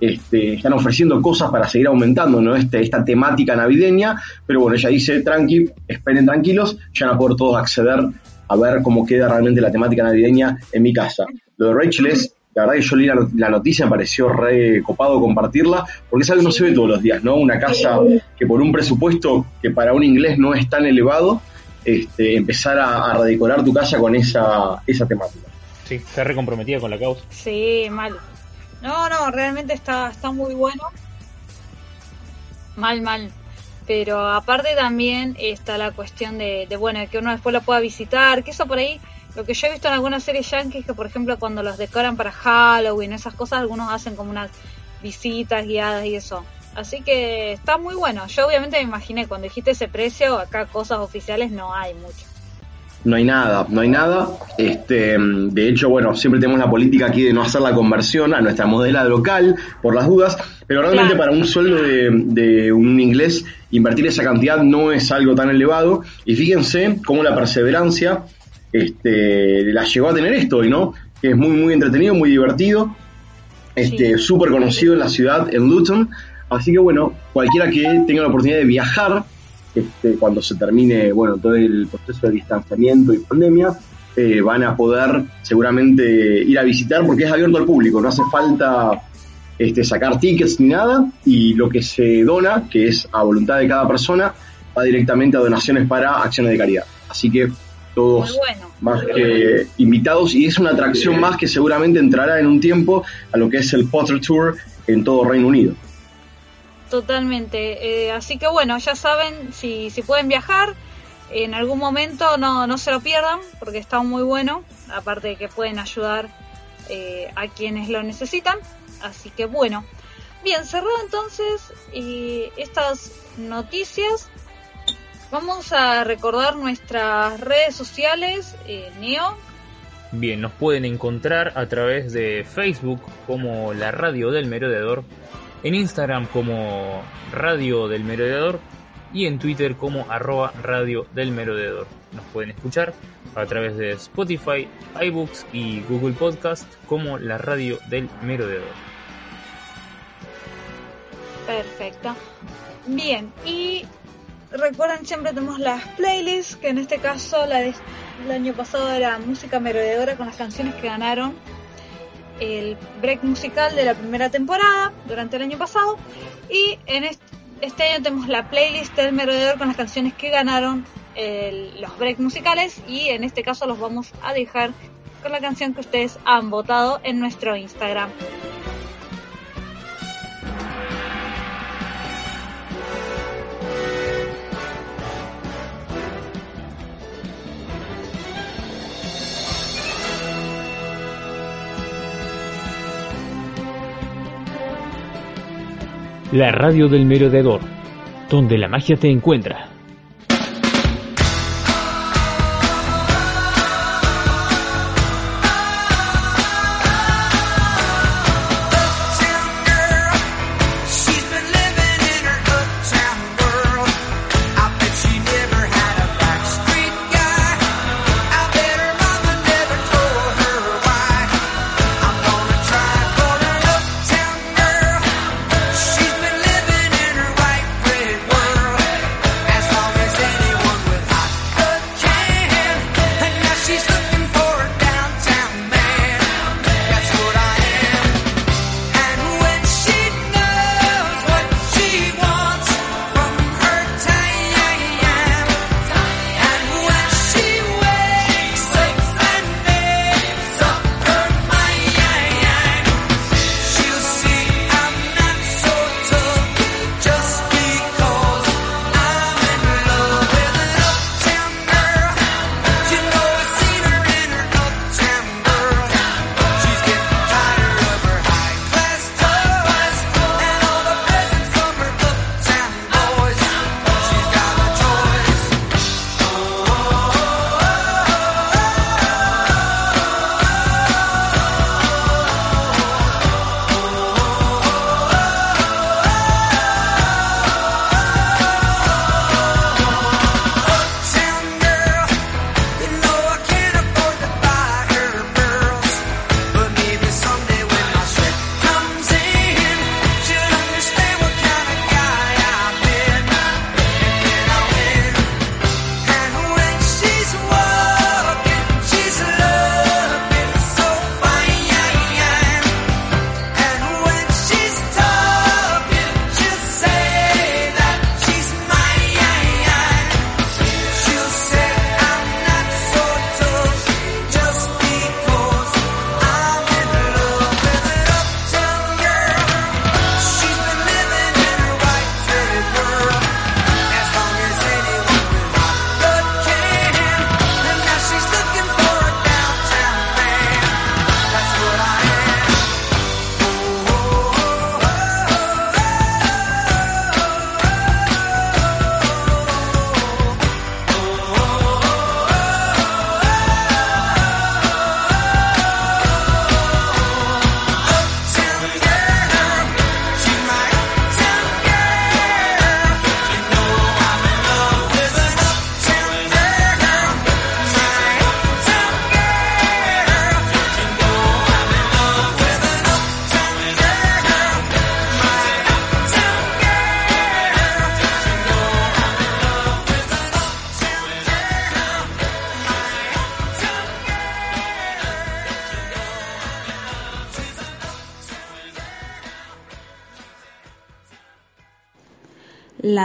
este, están ofreciendo cosas para seguir aumentando ¿no? este, esta temática navideña, pero bueno, ella dice, tranqui, esperen tranquilos, ya van a poder todos acceder a ver cómo queda realmente la temática navideña en mi casa. Lo de Rachel es, la verdad que yo leí la, noticia, me pareció re copado compartirla, porque es algo que no se ve todos los días, ¿no? Una casa que por un presupuesto que para un inglés no es tan elevado, este, empezar a, a redecorar tu casa con esa, esa temática. Sí, está recomprometida con la causa. Sí, mal. No, no, realmente está, está muy bueno. Mal, mal. Pero aparte también está la cuestión de, de, bueno, que uno después lo pueda visitar, que eso por ahí, lo que yo he visto en algunas series yankees, que por ejemplo cuando los decoran para Halloween, esas cosas, algunos hacen como unas visitas guiadas y eso. Así que está muy bueno. Yo obviamente me imaginé, cuando dijiste ese precio, acá cosas oficiales no hay mucho no hay nada, no hay nada. Este, de hecho, bueno, siempre tenemos la política aquí de no hacer la conversión a nuestra modela local, por las dudas, pero realmente para un sueldo de, un inglés, invertir esa cantidad no es algo tan elevado. Y fíjense cómo la perseverancia este, la llegó a tener esto hoy, ¿no? Que es muy, muy entretenido, muy divertido, este, súper conocido en la ciudad, en Luton. Así que bueno, cualquiera que tenga la oportunidad de viajar este, cuando se termine bueno todo el proceso de distanciamiento y pandemia, eh, van a poder seguramente ir a visitar porque es abierto al público, no hace falta este, sacar tickets ni nada y lo que se dona, que es a voluntad de cada persona, va directamente a donaciones para acciones de caridad. Así que todos más que invitados y es una atracción más que seguramente entrará en un tiempo a lo que es el Potter Tour en todo Reino Unido. Totalmente. Eh, así que bueno, ya saben, si, si pueden viajar, en algún momento no, no se lo pierdan, porque está muy bueno, aparte de que pueden ayudar eh, a quienes lo necesitan. Así que bueno. Bien, cerrado entonces eh, estas noticias. Vamos a recordar nuestras redes sociales, Neo. Bien, nos pueden encontrar a través de Facebook como la Radio del Merodeador en Instagram como Radio del Merodeador y en Twitter como arroba Radio del Merodeador. Nos pueden escuchar a través de Spotify, iBooks y Google Podcast como la Radio del Merodeador. Perfecto. Bien, y recuerden siempre tenemos las playlists, que en este caso la del año pasado era música merodeadora con las canciones que ganaron el break musical de la primera temporada durante el año pasado y en este, año tenemos la playlist del merodeador con las canciones que ganaron los break musicales y en este caso los vamos a dejar con la canción que ustedes han votado en nuestro Instagram. La radio del merodeador, donde la magia te encuentra.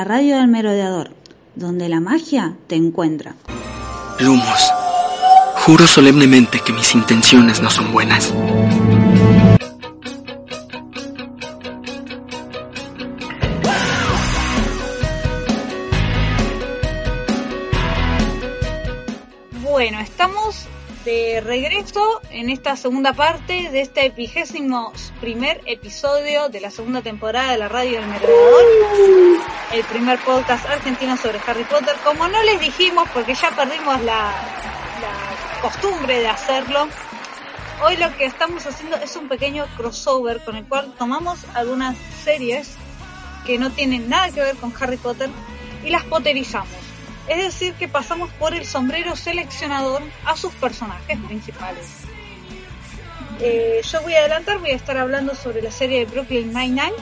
Radio del merodeador, donde la magia te encuentra. Lumos, juro solemnemente que mis intenciones no son buenas. Regreso en esta segunda parte de este vigésimo primer episodio de la segunda temporada de la radio del Merodeador, el primer podcast argentino sobre Harry Potter. Como no les dijimos, porque ya perdimos la, la costumbre de hacerlo, hoy lo que estamos haciendo es un pequeño crossover con el cual tomamos algunas series que no tienen nada que ver con Harry Potter y las potterizamos. Es decir, que pasamos por el sombrero seleccionador a sus personajes principales. Eh, yo voy a adelantar, voy a estar hablando sobre la serie de Brooklyn Nine-Nine.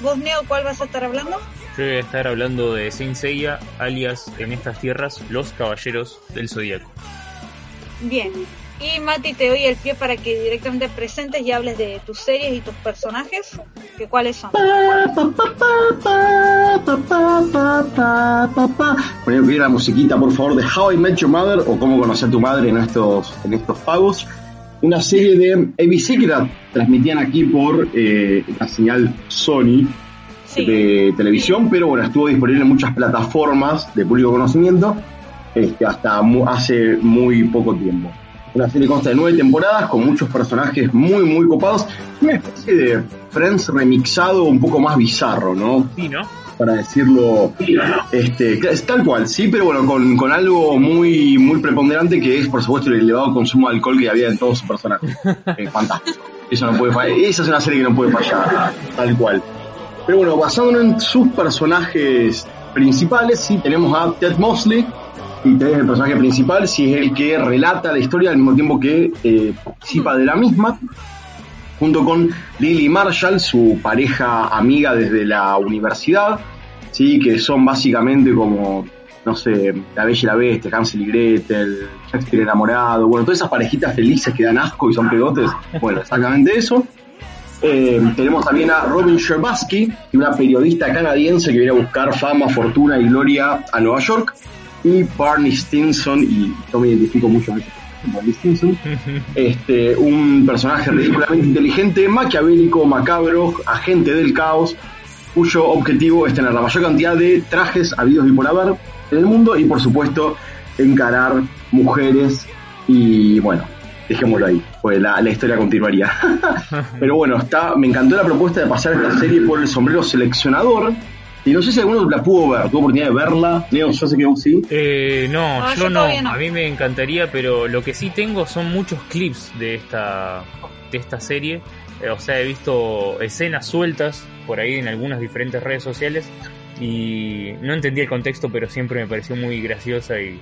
¿Vos, Neo, cuál vas a estar hablando? Yo voy a estar hablando de Saint Seiya, alias en estas tierras, los Caballeros del Zodíaco. Bien. Y Mati, te doy el pie para que directamente presentes y hables de tus series y tus personajes. ¿Que ¿Cuáles son? Poner la musiquita, por favor, de How I Met Your Mother o Cómo conocer a tu madre en estos, en estos pagos. Una serie de ABC que la transmitían aquí por eh, la señal Sony Sí. de televisión, pero bueno, estuvo disponible en muchas plataformas de público conocimiento este, hasta mu- hace muy poco tiempo. Una serie consta de nueve temporadas con muchos personajes muy, muy copados. Una especie de Friends remixado un poco más bizarro, ¿no? Sí, ¿no? para decirlo este es tal cual sí pero bueno con, con algo muy muy preponderante que es por supuesto el elevado consumo de alcohol que había en todos sus personajes Eh, fantástico eso no puede fallar esa es una serie que no puede fallar tal cual pero bueno basándonos en sus personajes principales sí tenemos a Ted Mosley y Ted el personaje principal sí es el que relata la historia al mismo tiempo que eh, participa de la misma junto con Lily Marshall, su pareja amiga desde la universidad, sí, que son básicamente como, no sé, La Bella y la Bestia, Hansel y Gretel, Shakespeare enamorado, bueno, todas esas parejitas felices que dan asco y son pegotes, bueno, exactamente eso. Eh, tenemos también a Robin Scherbatsky, una periodista canadiense que viene a buscar fama, fortuna y gloria a Nueva York. Y Barney Stinson, y yo me identifico mucho con Barney Stinson, este, un personaje ridículamente inteligente, maquiavélico, macabro, agente del caos, cuyo objetivo es tener la mayor cantidad de trajes habidos y por haber en el mundo y por supuesto encarar mujeres y bueno, dejémoslo ahí, pues la, la historia continuaría. Pero bueno, está, me encantó la propuesta de pasar esta serie por el sombrero seleccionador. Y no sé si alguno la pudo ver, tuvo oportunidad de verla. Leo, yo sé que vos sí. Eh, no, yo yo no. A mí me encantaría, pero lo que sí tengo son muchos clips de esta, de esta serie. Eh, o sea, he visto escenas sueltas por ahí en algunas diferentes redes sociales y no entendí el contexto, pero siempre me pareció muy graciosa y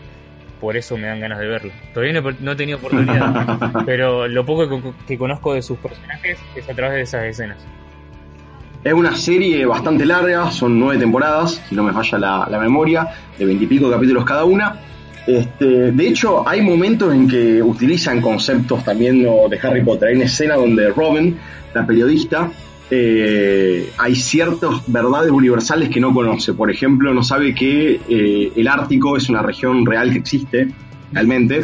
por eso me dan ganas de verlo. Todavía no, no he tenido oportunidad, pero lo poco que, que conozco de sus personajes es a través de esas escenas. Es una serie bastante larga, son nueve temporadas, si no me falla la, memoria, de veintipico capítulos cada una. Este, de hecho, hay momentos en que utilizan conceptos también de Harry Potter. Hay una escena donde Robin, la periodista, eh, hay ciertas verdades universales que no conoce. Por ejemplo, no sabe que eh, el Ártico es una región real que existe, realmente,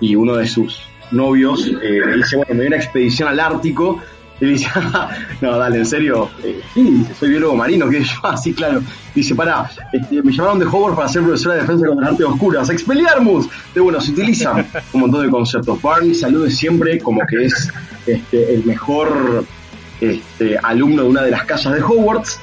y uno de sus novios eh, dice, bueno, me voy a una expedición al Ártico. Y dice, no, dale, en serio. Eh, sí, soy biólogo marino, que yo, así, claro. Dice, para, este, me llamaron de Hogwarts para ser profesora de defensa contra artes oscuras. ¡Expelliarmus! De bueno, se utilizan un montón de conceptos. Barney salude siempre como que es este, el mejor este, alumno de una de las casas de Hogwarts.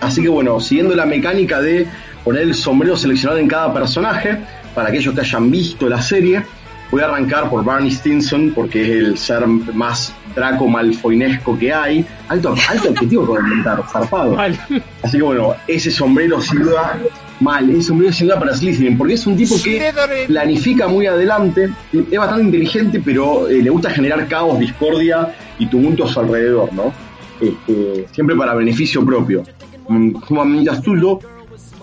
Así que bueno, siguiendo la mecánica de poner el sombrero seleccionado en cada personaje, para aquellos que hayan visto la serie, voy a arrancar por Barney Stinson, porque es el ser más Draco Malfoynesco que hay. Alto, alto objetivo para inventar, zarpado. Mal. Así que bueno, ese sombrero sin duda, mal, ese sombrero sin duda para Slytherin, porque es un tipo que planifica muy adelante, es bastante inteligente, pero eh, le gusta generar caos, discordia y tumulto a su alrededor, ¿no? Este, siempre para beneficio propio. Mm, Sumamente astuto,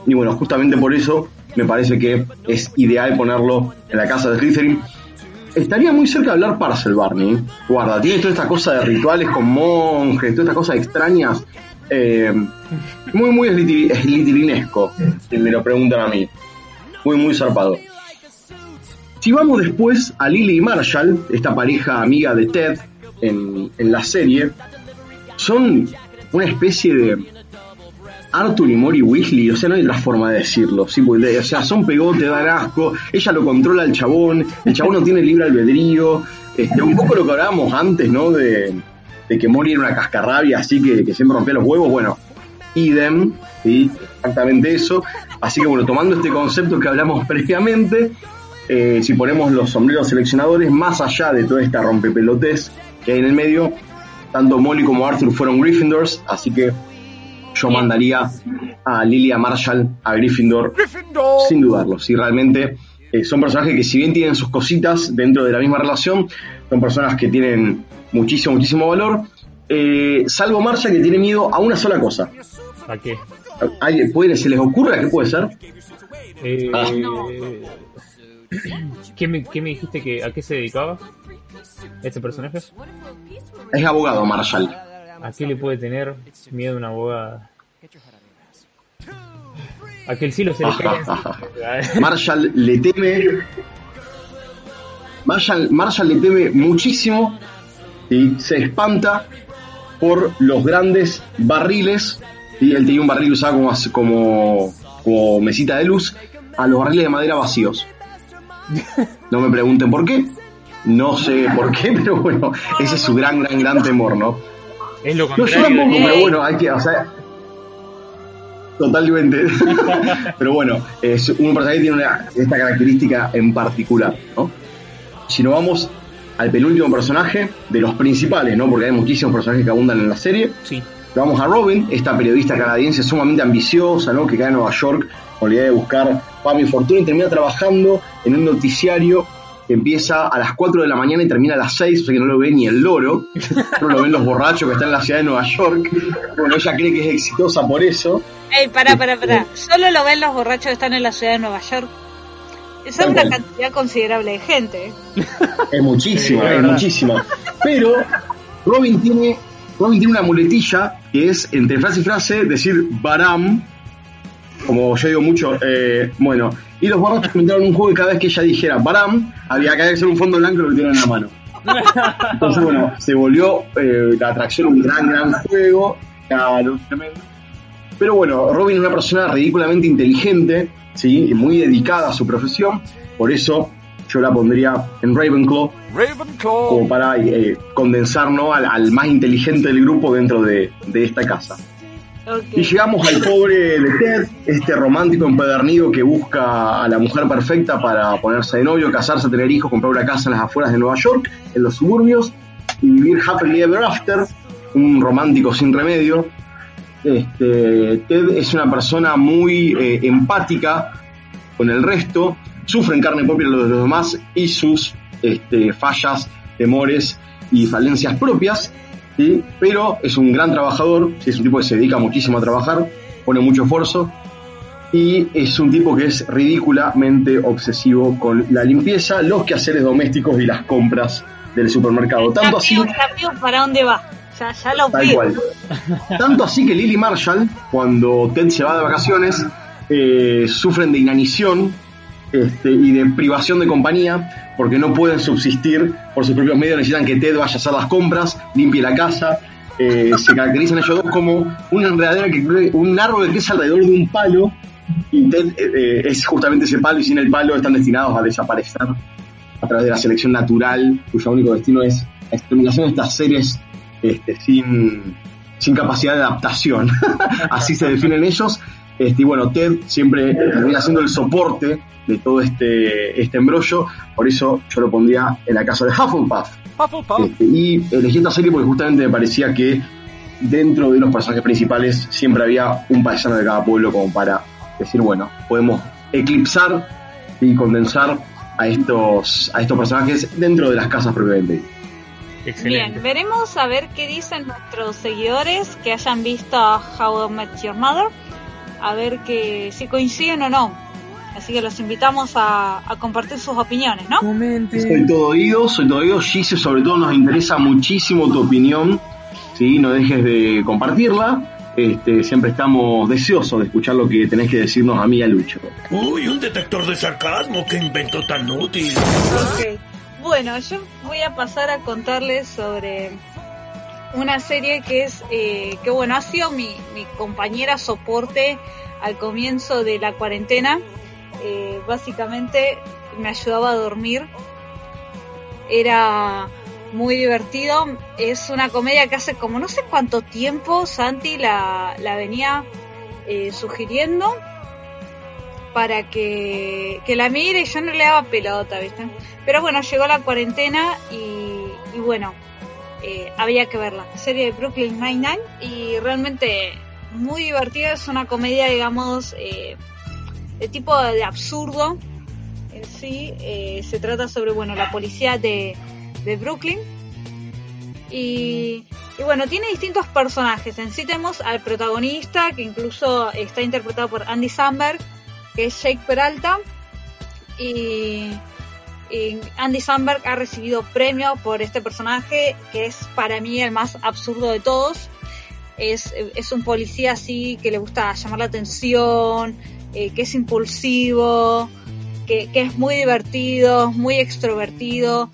y bueno, justamente por eso me parece que es ideal ponerlo en la casa de Slytherin. Estaría muy cerca de hablar Parcel Barney. Guarda, tiene toda esta cosa de rituales con monjes, todas estas cosas extrañas Eh, muy, muy slytherinesco, si me lo preguntan a mí. Muy, muy zarpado. Si vamos después a Lily y Marshall, esta pareja amiga de Ted en, en la serie, son una especie de Arthur y Mori Weasley, o sea, no hay otra forma de decirlo, ¿sí? Porque, o sea, son pegote, dan asco, ella lo controla el chabón, el chabón no tiene libre albedrío, este, un poco lo que hablábamos antes, ¿no? De, de que Mori era una cascarrabia, así que, siempre rompía los huevos, bueno, idem. Exactamente eso. Así que bueno, tomando este concepto que hablamos previamente, eh, si ponemos los sombreros seleccionadores, más allá de toda esta rompepelotez que hay en el medio, tanto Molly como Arthur fueron Gryffindors, así que yo mandaría a Lilia Marshall a Gryffindor sin dudarlo. Si realmente eh, son personajes que si bien tienen sus cositas dentro de la misma relación, son personas que tienen muchísimo, muchísimo valor. Eh, salvo Marshall que tiene miedo a una sola cosa. ¿A qué? ¿Alguien puede, ¿Se les ocurre a qué puede ser? Eh, Ah. ¿qué, me, qué me dijiste que a qué se dedicaba este personaje? Es abogado Marshall. ¿A qué le puede tener miedo una abogada? A que el cielo se le. Marshall le teme. Marshall, Marshall le teme muchísimo y se espanta por los grandes barriles. Y él tenía un barril usado como, como mesita de luz a los barriles de madera vacíos. No me pregunten por qué. No sé por qué, pero bueno, ese es su gran, gran, gran temor, ¿no? Es lo No, yo contrario. tampoco, pero bueno, hay que, o sea, totalmente. pero bueno, es un personaje que tiene una- esta característica en particular, ¿no? Si nos vamos al penúltimo personaje, de los principales, ¿no? Porque hay muchísimos personajes que abundan en la serie. Sí. Vamos a Robin, esta periodista canadiense sumamente ambiciosa, ¿no? Que cae en Nueva York con la idea de buscar fama y fortuna y termina trabajando en un noticiario que empieza a las 4 de la mañana y termina a las 6, o sea que no lo ve ni el loro, no lo ven los borrachos que están en la ciudad de Nueva York. Bueno, ella cree que es exitosa por eso. Ey, pará, pará, pará. Solo lo ven los borrachos que están en la ciudad de Nueva York. Esa es una cual. cantidad considerable de gente. Es muchísima, Sí, es verdad. muchísima. Pero Robin tiene, Robin tiene una muletilla que es entre frase y frase decir Baram, como yo digo mucho, eh, bueno, y los borrachos inventaron un juego que cada vez que ella dijera Baram, había que hacer un fondo blanco y lo metieron en la mano. Entonces, bueno, se volvió eh, la atracción un gran, gran juego. Claro, tremendo. Pero bueno, Robin es una persona ridículamente inteligente, ¿sí? y muy dedicada a su profesión. Por eso yo la pondría en Ravenclaw como para eh, condensar ¿no? al, al más inteligente del grupo dentro de, de esta casa. Y llegamos al pobre de Ted, este romántico empedernido que busca a la mujer perfecta para ponerse de novio, casarse, tener hijos, comprar una casa en las afueras de Nueva York, en los suburbios, y vivir happily ever after, un romántico sin remedio. Este, Ted es una persona muy eh, empática con el resto, sufre en carne propia lo de los demás y sus este, fallas, temores y falencias propias, ¿sí? pero es un gran trabajador, ¿sí? es un tipo que se dedica muchísimo a trabajar, pone mucho esfuerzo y es un tipo que es ridículamente obsesivo con la limpieza, los quehaceres domésticos y las compras del supermercado. Tanto así, ¿para dónde va? Ya, ya lo tal pido. cual. Tanto así que Lily Marshall, cuando Ted se va de vacaciones, eh, sufren de inanición este, y de privación de compañía porque no pueden subsistir por sus propios medios, necesitan que Ted vaya a hacer las compras, limpie la casa. eh, se caracterizan ellos dos como una enredadera que un árbol que crece alrededor de un palo y Ted eh, es justamente ese palo y sin el palo están destinados a desaparecer a través de la selección natural cuyo único destino es la exterminación de estas seres este, sin, sin capacidad de adaptación. Así se definen ellos. Este, y bueno, Ted siempre termina siendo el soporte de todo este, este embrollo, por eso yo lo pondría en la casa de Hufflepuff. Este, y elegí esta serie porque justamente me parecía que dentro de los personajes principales siempre había un paisano de cada pueblo como para decir, bueno, podemos eclipsar y condensar a estos, a estos personajes dentro de las casas propiamente dichas. Excelente. Bien, veremos a ver qué dicen nuestros seguidores que hayan visto a How I Met Your Mother, a ver que si coinciden o no. Así que los invitamos a, a compartir sus opiniones, ¿no? Soy todo oído, soy todo oído. Gise, sobre todo nos interesa muchísimo tu opinión. ¿sí? No dejes de compartirla. este, siempre estamos deseosos de escuchar lo que tenés que decirnos a mí y a Lucho. Uy, un detector de sarcasmo, qué invento tan útil. Ok. Bueno, yo voy a pasar a contarles sobre una serie que es, eh, que bueno, ha sido mi, mi compañera soporte al comienzo de la cuarentena. Eh, básicamente me ayudaba a dormir. Era muy divertido. Es una comedia que hace como no sé cuánto tiempo Santi la, la venía eh, sugiriendo para que, que la mire y yo no le daba pelota, ¿viste? Pero bueno, llegó la cuarentena y, y bueno, eh, había que verla. Serie de Brooklyn Nine-Nine y realmente muy divertida. Es una comedia, digamos, eh, de tipo de absurdo. En sí, eh, se trata sobre, bueno, la policía de, de Brooklyn. Y, y bueno, tiene distintos personajes. En sí tenemos al protagonista, que incluso está interpretado por Andy Samberg, que es Jake Peralta. Y Andy Samberg ha recibido premio por este personaje, que es para mí el más absurdo de todos. Es, es un policía así que le gusta llamar la atención, eh, que es impulsivo, que, que, es muy divertido, muy extrovertido.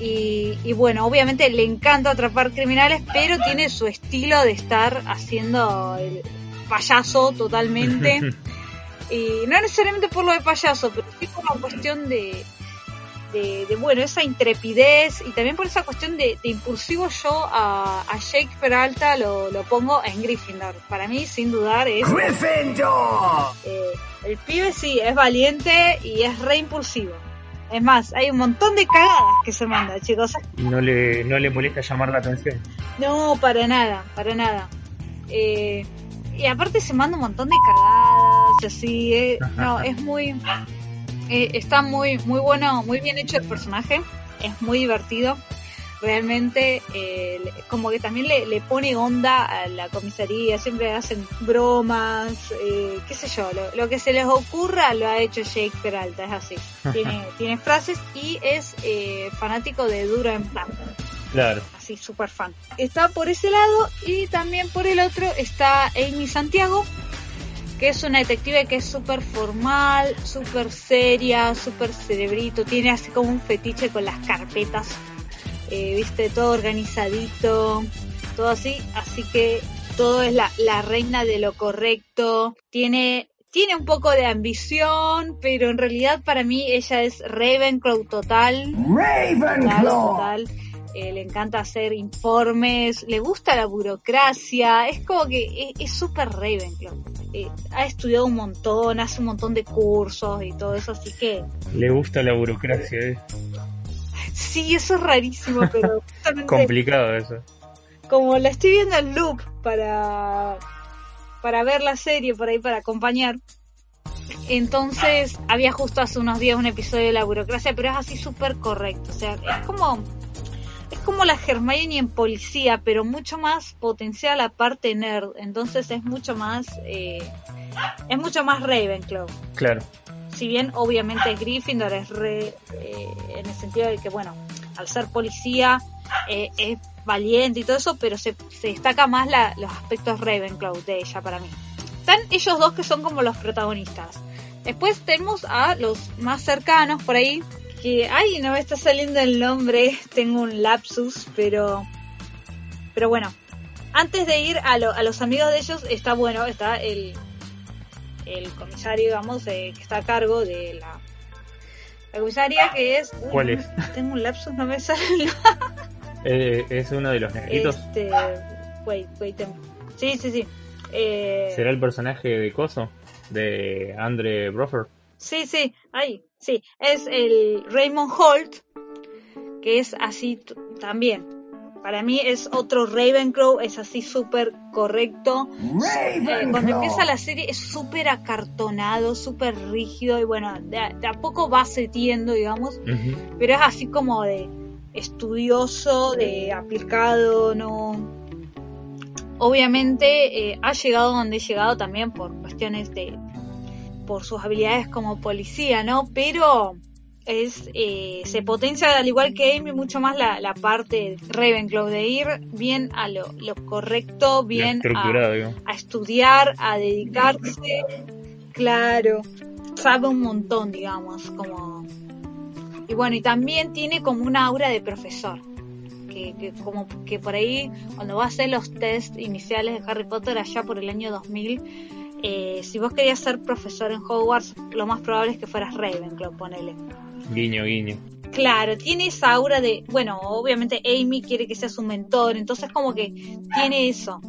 Y, y, bueno, obviamente le encanta atrapar criminales, pero tiene su estilo de estar haciendo el payaso totalmente. y no necesariamente por lo de payaso, pero sí por una cuestión de, de, de, bueno, esa intrepidez y también por esa cuestión de, de impulsivo yo a, a, Jake Peralta lo, lo, pongo en Gryffindor. Para mí, sin dudar, es... ¡Gryffindor! Eh, el pibe sí, es valiente y es re impulsivo. Es más, hay un montón de cagadas que se manda, chicos. No le, no le molesta llamar la atención. No, para nada, para nada. Eh, y aparte se manda un montón de cagadas, así, eh, no, es muy... Eh, está muy, muy bueno, muy bien hecho el personaje, es muy divertido. Realmente, eh, como que también le, le, pone onda a la comisaría, siempre hacen bromas, eh, qué sé yo, lo, lo, que se les ocurra lo ha hecho Jake Peralta, es así. Tiene, tiene frases y es eh, fanático de Duro en Plan. Claro. Así, súper fan. Está por ese lado y también por el otro está Amy Santiago, que es una detective que es súper formal, súper seria, súper cerebrito, tiene así como un fetiche con las carpetas, eh, viste, todo organizadito, todo así, así que todo es la, la reina de lo correcto, tiene tiene un poco de ambición, pero en realidad para mí ella es Ravenclaw total. Ravenclaw. Total, Eh, le encanta hacer informes, le gusta la burocracia, es como que es súper Ravenclaw. Eh, ha estudiado un montón, hace un montón de cursos y todo eso, así que... Le gusta la burocracia, ¿eh? Sí, eso es rarísimo, pero... Complicado eso. Como la estoy viendo en loop para, para ver la serie, por ahí para acompañar. Entonces, había justo hace unos días un episodio de la burocracia, pero es así súper correcto. O sea, es como es como la Hermione en policía, pero mucho más potencial la parte nerd. Entonces es mucho más eh, es mucho más Ravenclaw. Claro. Si bien obviamente Gryffindor es re, eh, en el sentido de que bueno, al ser policía eh, es valiente y todo eso, pero se, se destaca más la, los aspectos Ravenclaw de ella para mí. Están ellos dos que son como los protagonistas. Después tenemos a los más cercanos por ahí, que, ay, no me está saliendo el nombre, tengo un lapsus, pero, pero bueno, antes de ir a, lo, a los amigos de ellos, está bueno, está el, el comisario, digamos, eh, que está a cargo de la, la comisaria, que es... Uy, ¿Cuál es? Tengo un lapsus, no me sale eh, ¿Es uno de los negritos? Este, wait, wait, sí, sí, sí. Eh, ¿Será el personaje de Coso? De Andre Broford. Sí, sí, ahí, sí. Es el Raymond Holt, que es así también. Para mí es otro Ravenclaw, es así súper correcto. Eh, cuando empieza la serie es súper acartonado, súper rígido y bueno, de a, de a, poco va setiendo, digamos. Uh -huh. Pero es así como de estudioso, de aplicado, no... Obviamente eh, ha llegado donde ha llegado también por cuestiones de, por sus habilidades como policía, ¿no? Pero es eh, se potencia al igual que Amy mucho más la, la parte Ravenclaw de ir bien a lo, lo correcto, bien a, estudiar, a dedicarse, claro, sabe un montón, digamos, como y bueno, y también tiene como una aura de profesor. Que, que como que por ahí, cuando vas a hacer los test iniciales de Harry Potter allá por el año 2000, eh, si vos querías ser profesor en Hogwarts, lo más probable es que fueras Ravenclaw, ponele. Guiño, guiño. Claro, tiene esa aura de, bueno, obviamente Amy quiere que sea su mentor, entonces como que tiene eso.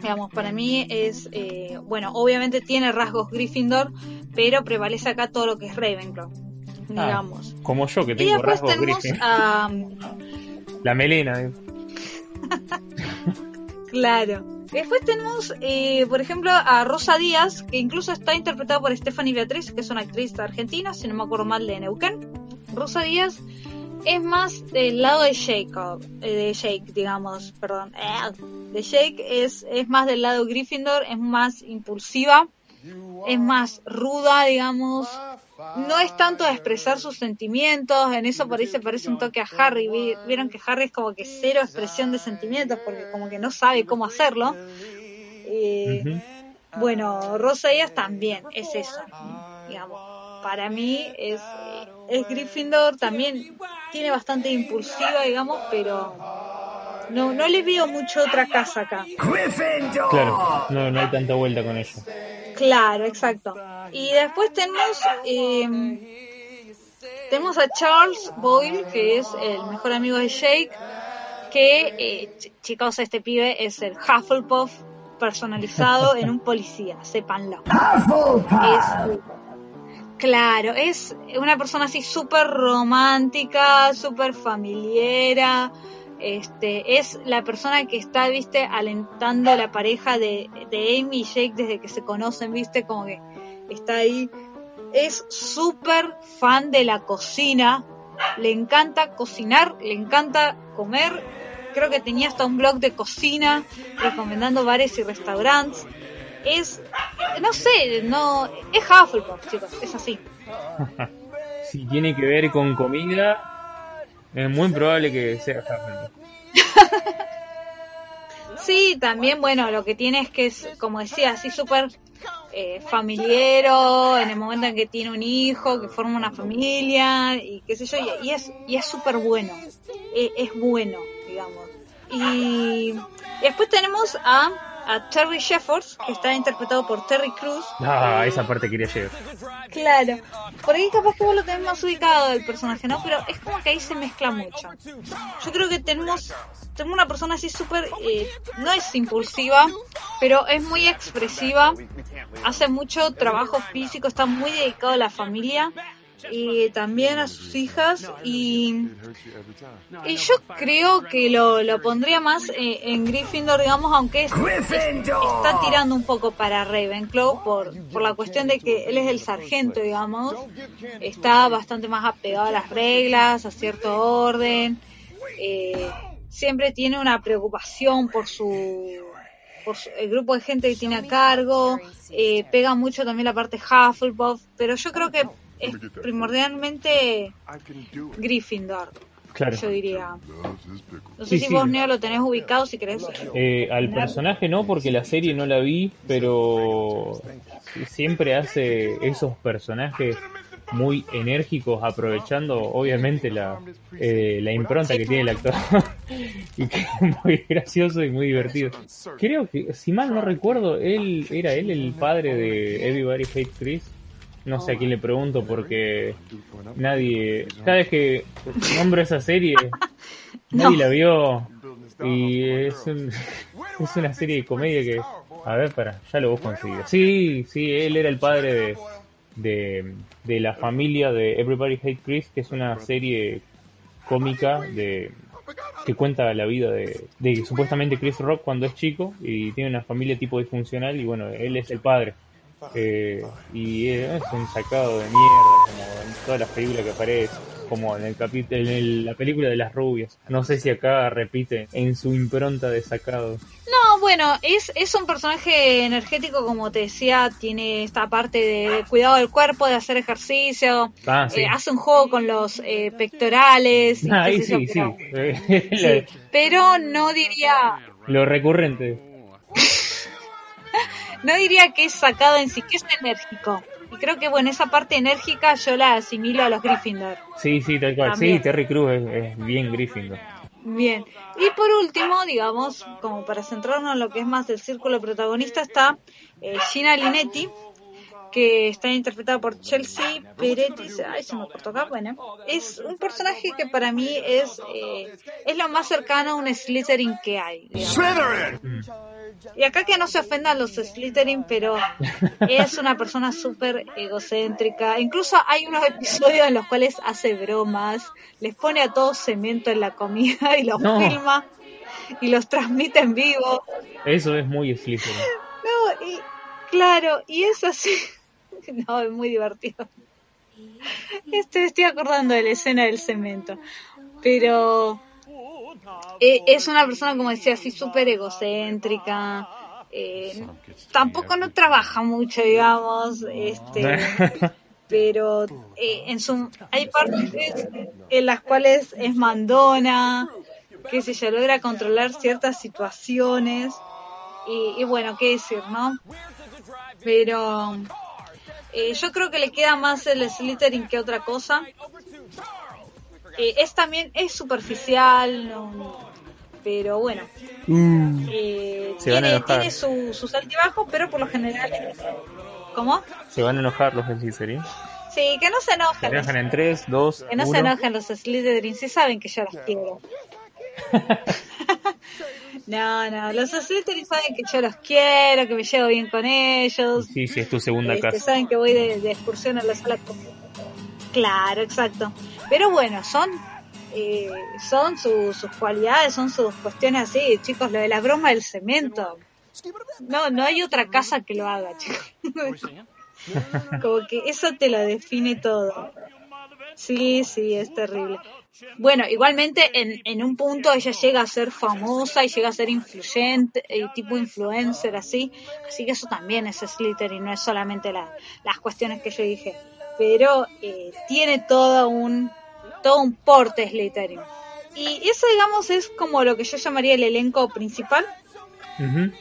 Digamos, para mí es, eh, bueno, obviamente tiene rasgos Gryffindor, pero prevalece acá todo lo que es Ravenclaw, Ah, digamos. como yo, que y tengo después rasgos tenemos a, La melena. Claro. Después tenemos, eh, por ejemplo, a Rosa Díaz, que incluso está interpretada por Stephanie Beatriz, que es una actriz argentina, si no me acuerdo mal, de Neuquén. Rosa Díaz es más del lado de Jacob, eh, de Jake, digamos, perdón. eh, de Jake es, es más del lado Gryffindor, es más impulsiva, es más ruda, digamos. No es tanto de expresar sus sentimientos, en eso por ahí se parece un toque a Harry. Vi- Vieron que Harry es como que cero expresión de sentimientos porque como que no sabe cómo hacerlo. Eh, bueno, Rosa Díaz también es eso, digamos. Para mí es, es Gryffindor, también tiene bastante impulsiva, digamos, pero no, no le veo mucho otra casa acá. Claro, no, no hay tanta vuelta con ello. Claro, exacto. Y después tenemos eh, tenemos a Charles Boyle, que es el mejor amigo de Jake, que eh, ch- chicos, este pibe es el Hufflepuff personalizado en un policía, sépanlo. Es claro, es una persona así súper romántica, súper familiera. Este, es la persona que está, viste, alentando la pareja de, de Amy y Jake desde que se conocen, viste, como que está ahí. Es súper fan de la cocina, le encanta cocinar, le encanta comer. Creo que tenía hasta un blog de cocina recomendando bares y restaurantes. Es, no sé, no, es Hufflepuff, chicos, es así. Si tiene que ver con comida, es muy probable que sea Hufflepuff. Sí, también, bueno, lo que tiene es que es, como decía, así súper eh, familiero, en el momento en que tiene un hijo, que forma una familia, y qué sé yo, y, es y es súper bueno, Eh, es bueno, digamos. Y después tenemos a, a Terry Sheffords, que está interpretado por Terry Cruz, Ah, esa parte quería llegar. Claro, por ahí capaz que vos lo tenés más ubicado del personaje, ¿no? Pero es como que ahí se mezcla mucho. Yo creo que tenemos, tenemos una persona así súper, eh, no es impulsiva, pero es muy expresiva, hace mucho trabajo físico, está muy dedicado a la familia y también a sus hijas y, y yo creo que lo, lo pondría más eh, en Gryffindor, digamos, aunque es, es- está tirando un poco para Ravenclaw por, por la cuestión de que él es el sargento, digamos, está bastante más apegado a las reglas, a cierto orden, eh, siempre tiene una preocupación por su por su- el grupo de gente que tiene a cargo, eh, pega mucho también la parte Hufflepuff, pero yo creo que es primordialmente Gryffindor, Claro. yo diría. No sé Sí, si sí. vos, Neo, lo tenés ubicado, si querés. Eh, al personaje no, porque la serie no la vi, pero siempre hace esos personajes muy enérgicos, aprovechando obviamente la, eh, la impronta que tiene el actor. y que es muy gracioso y muy divertido. Creo que, si mal no recuerdo, él era él el padre de Everybody Hates Chris. No sé a quién le pregunto porque nadie, cada vez que nombro esa serie, nadie la vio y es, un- es una serie de comedia que, a ver, para, ya lo busco enseguida. Sí, sí, él era el padre de, de, de la familia de Everybody Hates Chris, que es una serie cómica de que cuenta la vida de, de supuestamente Chris Rock cuando es chico y tiene una familia tipo disfuncional y bueno, él es el padre. Eh, y es un sacado de mierda, como en todas las películas que aparece, como en el capítulo, en el- la película de las rubias. No sé si acá repite en su impronta de sacado. No, bueno, es, es un personaje energético, como te decía, tiene esta parte de cuidado del cuerpo, de hacer ejercicio, Ah, sí. eh, hace un juego con los eh, pectorales, Ah, ahí sí, sí, pero no diría, Lo recurrente. No diría que es sacado en sí, que es enérgico. Y creo que, bueno, esa parte enérgica yo la asimilo a los Gryffindor. Sí, sí, tal cual. También. Sí, Terry Crews es, es bien Gryffindor. Bien. Y por último, digamos, como para centrarnos en lo que es más el círculo protagonista, está eh, Gina Linetti, que está interpretada por Chelsea Peretti. Ay, se me cortó acá. Bueno, es un personaje que para mí es, eh, es lo más cercano a un Slytherin que hay. digamos. Y acá que no se ofendan los Slytherin, pero es una persona súper egocéntrica. Incluso hay unos episodios en los cuales hace bromas, les pone a todos cemento en la comida y los No. filma y los transmite en vivo. Eso es muy Slytherin. No, y claro, y es así. No, es muy divertido. Este, estoy acordando de la escena del cemento. Pero eh, es una persona, como decía, así súper egocéntrica. eh, tampoco no trabaja mucho, digamos. Este, pero eh, en su hay partes en las cuales es mandona, que se yo, logra controlar ciertas situaciones. Y, y bueno, qué decir, ¿no? Pero eh, yo creo que le queda más el Slytherin que otra cosa. Eh, es también, es superficial, no- pero bueno. Eh, Se van a tiene, tiene su, sus altibajos, pero por lo general... ¿Cómo? Se van a enojar los Slytherin. Sí, que no se Se enojen. enojan en 3, 2, Que no se 1. enojen los Slytherin, sí saben que yo los quiero. no, no, los Slytherin saben que yo los quiero, que me llevo bien con ellos. Sí, sí, es tu segunda Este, casa. saben que voy de, de excursión a la sala. Claro, exacto. Pero bueno, son eh, son su- sus cualidades, son sus cuestiones así, chicos, lo de la broma del cemento. No, no hay otra casa que lo haga, chicos. Como que eso te lo define todo. Sí, sí, es terrible. Bueno, igualmente en, en un punto ella llega a ser famosa y llega a ser influyente, eh, tipo influencer así, así que eso también es Slytherin, no es solamente la- las cuestiones que yo dije, pero eh, tiene todo un todo un porte Slytherin. Y eso digamos es como lo que yo llamaría el elenco principal Ujú.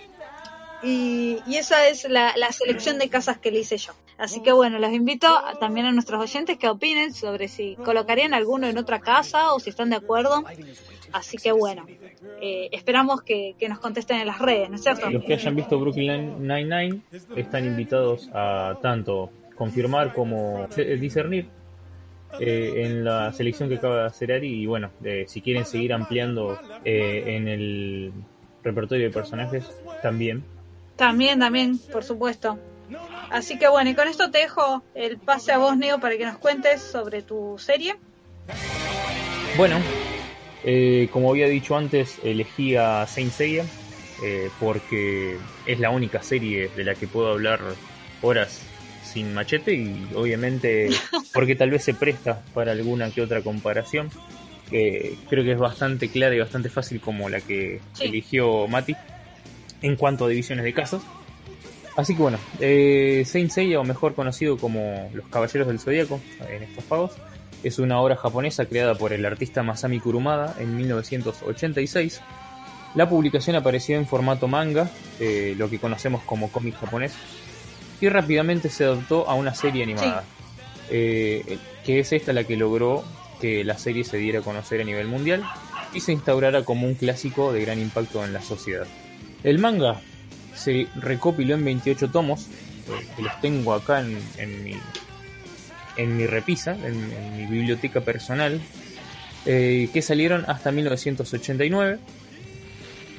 y, y esa es la, la selección de casas que le hice yo. Así que bueno, los invito a- también a nuestros oyentes que opinen sobre si colocarían alguno en otra casa o si están de acuerdo. Así que bueno, eh, esperamos que, que nos contesten en las redes, ¿no es cierto? Los que hayan visto Brooklyn Nine-Nine están invitados a tanto confirmar como discernir eh, en la selección que acaba de hacer Ari y bueno, eh, si quieren seguir ampliando eh, en el repertorio de personajes, también. También, también, por supuesto. Así que bueno, y con esto te dejo el pase a vos, Neo, para que nos cuentes sobre tu serie. Bueno, como había dicho antes, elegí a Saint Seiya porque es la única serie de la que puedo hablar horas sin machete y obviamente porque tal vez se presta para alguna que otra comparación. que creo que es bastante clara y bastante fácil como la que Sí. eligió Mati en cuanto a divisiones de casas. Así que bueno, eh, Saint Seiya, o mejor conocido como Los Caballeros del Zodíaco en estos pagos, es una obra japonesa creada por el artista Masami Kurumada en 1986. La publicación apareció en formato manga, eh, lo que conocemos como cómic japonés, y rápidamente se adaptó a una serie animada, eh, que es esta la que logró que la serie se diera a conocer a nivel mundial y se instaurara como un clásico de gran impacto en la sociedad. El manga se recopiló en 28 tomos, eh, que los tengo acá en, en mi, en mi repisa, en, en mi biblioteca personal, eh, que salieron hasta 1989.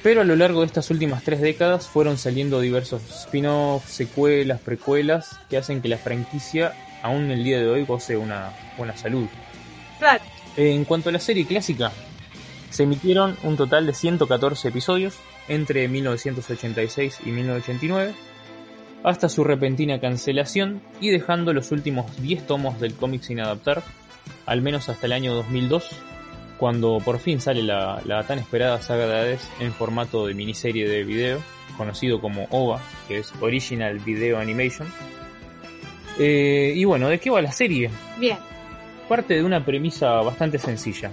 Pero a lo largo de estas últimas tres décadas fueron saliendo diversos spin-offs, secuelas, precuelas, que hacen que la franquicia aún el día de hoy goce una buena salud. Claro, En cuanto a la serie clásica, se emitieron un total de 114 episodios entre 1986 y 1989, hasta su repentina cancelación y dejando los últimos 10 tomos del cómic sin adaptar, al menos hasta el año 2002, cuando por fin sale la, la tan esperada saga de Hades en formato de miniserie de video, conocido como OVA, que es Original Video Animation. Eh, y bueno, ¿de qué va la serie? Bien. Parte de una premisa bastante sencilla.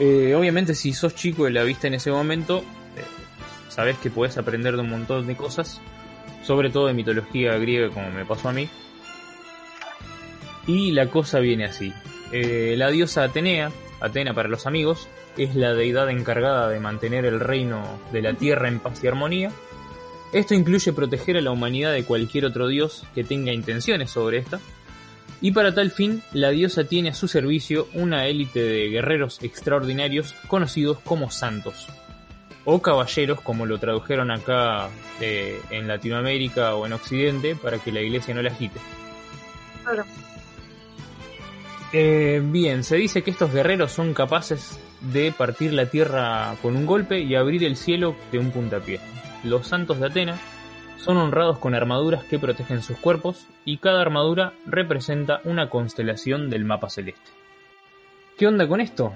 Eh, obviamente si sos chico y la viste en ese momento, eh, sabes que puedes aprender de un montón de cosas, sobre todo de mitología griega como me pasó a mí. Y la cosa viene así. Eh, la diosa Atenea, Atena para los amigos, es la deidad encargada de mantener el reino de la tierra en paz y armonía. Esto incluye proteger a la humanidad de cualquier otro dios que tenga intenciones sobre esta. Y para tal fin, la diosa tiene a su servicio una élite de guerreros extraordinarios conocidos como santos. O caballeros, como lo tradujeron acá eh, en Latinoamérica o en Occidente, para que la iglesia no la agite. Claro. Eh, bien, se dice que estos guerreros son capaces de partir la tierra con un golpe y abrir el cielo de un puntapié. Los santos de Atena son honrados con armaduras que protegen sus cuerpos y cada armadura representa una constelación del mapa celeste. ¿Qué onda con esto?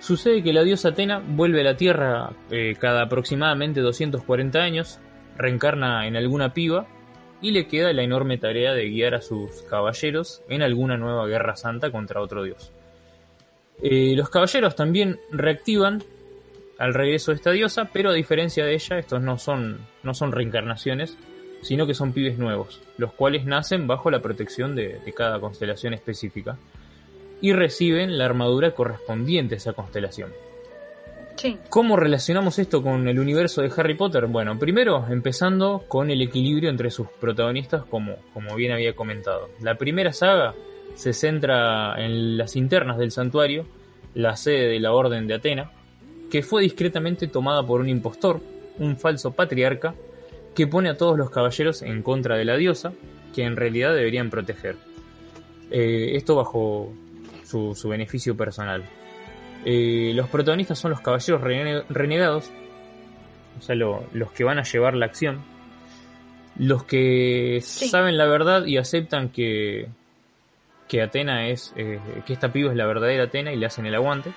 Sucede que la diosa Atena vuelve a la Tierra eh, cada aproximadamente 240 años, reencarna en alguna piba y le queda la enorme tarea de guiar a sus caballeros en alguna nueva guerra santa contra otro dios. Eh, los caballeros también reactivan al regreso de esta diosa, pero a diferencia de ella, estos no son, no son reencarnaciones, sino que son pibes nuevos, los cuales nacen bajo la protección de, de cada constelación específica y reciben la armadura correspondiente a esa constelación. ¿Cómo relacionamos esto con el universo de Harry Potter? Bueno, primero empezando con el equilibrio entre sus protagonistas, como, como bien había comentado. La primera saga se centra en las internas del santuario, la sede de la Orden de Atena, que fue discretamente tomada por un impostor, un falso patriarca, que pone a todos los caballeros en contra de la diosa, que en realidad deberían proteger. Eh, esto bajo su beneficio personal. Eh, los protagonistas son los caballeros rene- renegados, o sea, lo- los que van a llevar la acción, los que Sí. saben la verdad y aceptan que, que Atena es, eh, que esta piba es la verdadera Atena y le hacen el aguante,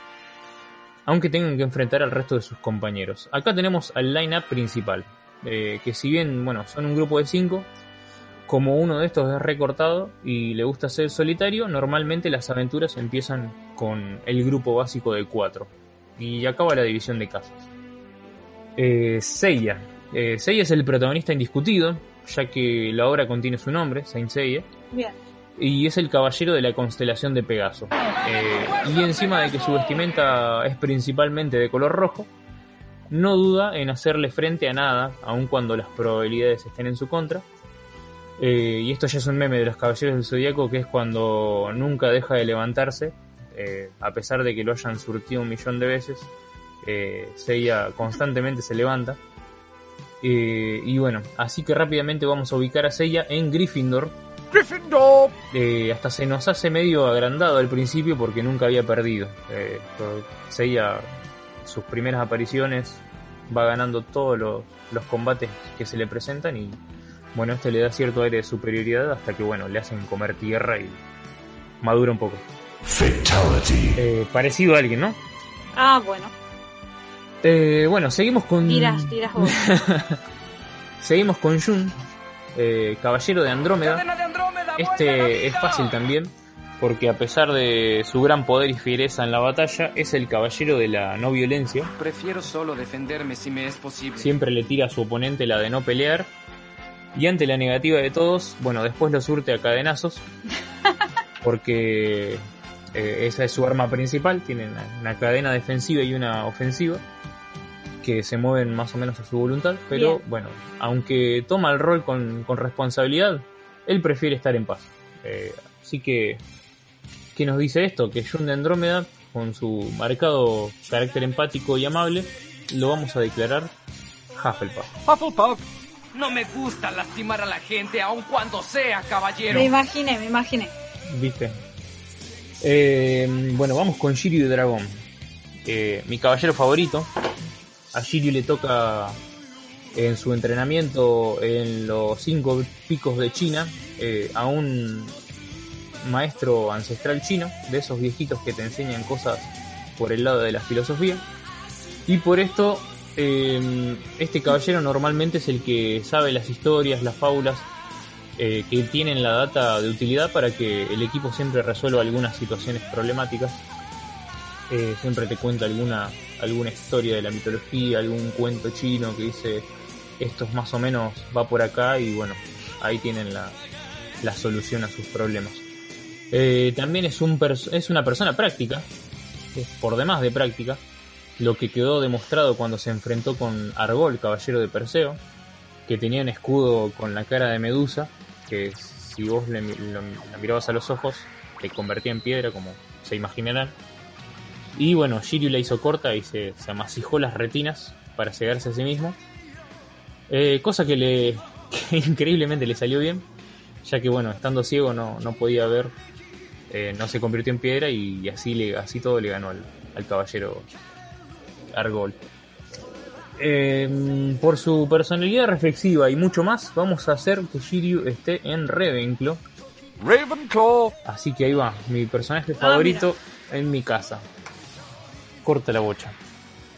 aunque tengan que enfrentar al resto de sus compañeros. Acá tenemos al line-up principal, eh, que si bien, bueno, son un grupo de cinco, como uno de estos es recortado y le gusta ser solitario, normalmente las aventuras empiezan con el grupo básico de cuatro. Y acaba la división de casas. Eh, Seiya. Eh, Seiya es el protagonista indiscutido, ya que la obra contiene su nombre, Saint Seiya, Bien. y es el caballero de la constelación de Pegaso. Eh, y encima de que su vestimenta es principalmente de color rojo, no duda en hacerle frente a nada, aun cuando las probabilidades estén en su contra. Eh, y esto ya es un meme de los caballeros del zodiaco, que es cuando nunca deja de levantarse, eh, a pesar de que lo hayan surtido un millón de veces. Eh, Seiya constantemente se levanta. Eh, y bueno, así que rápidamente vamos a ubicar a Seiya en Gryffindor, eh, hasta se nos hace medio agrandado al principio porque nunca había perdido. Eh, Seiya, sus primeras apariciones, va ganando todos los, los combates que se le presentan y bueno, este le da cierto aire de superioridad hasta que bueno, le hacen comer tierra y madura un poco. Eh, parecido a alguien, ¿no? Ah, bueno. Eh, bueno, seguimos con... Tiras, tiras vos. Seguimos con Jun, eh, caballero de Andrómeda. Este es fácil también, porque a pesar de su gran poder y fiereza en la batalla, es el caballero de la no violencia. Prefiero solo defenderme si me es posible. Siempre le tira a su oponente la de no pelear. Y ante la negativa de todos, bueno, después lo surte a cadenazos. Porque eh, esa es su arma principal. Tiene una, una cadena defensiva y una ofensiva. Que se mueven más o menos a su voluntad. Pero Bien. bueno, aunque toma el rol con, con responsabilidad, él prefiere estar en paz. Eh, así que, ¿qué nos dice esto? Que Jun de Andrómeda, con su marcado carácter empático y amable, lo vamos a declarar Hufflepuff. Hufflepuff. No me gusta lastimar a la gente aun cuando sea caballero. Me imaginé, me imaginé. ¿Viste? Eh, bueno, vamos con Shiryu de Dragón. Eh, mi caballero favorito. A Shiryu le toca en su entrenamiento en los cinco picos de China eh, a un maestro ancestral chino, de esos viejitos que te enseñan cosas por el lado de la filosofía. Y por esto, eh, este caballero normalmente es el que sabe las historias, las fábulas, eh, que tienen la data de utilidad para que el equipo siempre resuelva algunas situaciones problemáticas. Eh, siempre te cuenta alguna, alguna historia de la mitología, algún cuento chino que dice esto es más o menos va por acá y bueno, ahí tienen la, la solución a sus problemas. Eh, también es, un es una persona práctica, es por demás de práctica, lo que quedó demostrado cuando se enfrentó con Argol, caballero de Perseo, que tenía un escudo con la cara de Medusa, que si vos le, la mirabas a los ojos, te convertía en piedra, como se imaginarán. Y bueno, Shiryu la hizo corta y se, se amasijó las retinas para cegarse a sí mismo. Eh, cosa que le increíblemente le salió bien, ya que bueno, estando ciego no, no podía ver, eh, no se convirtió en piedra y, así, le, así todo le ganó al, al caballero Argol. Eh, por su personalidad reflexiva y mucho más, vamos a hacer que Shiryu esté en Ravenclaw. Ravenclaw. Así que ahí va, mi personaje favorito en mi casa. Corta la bocha.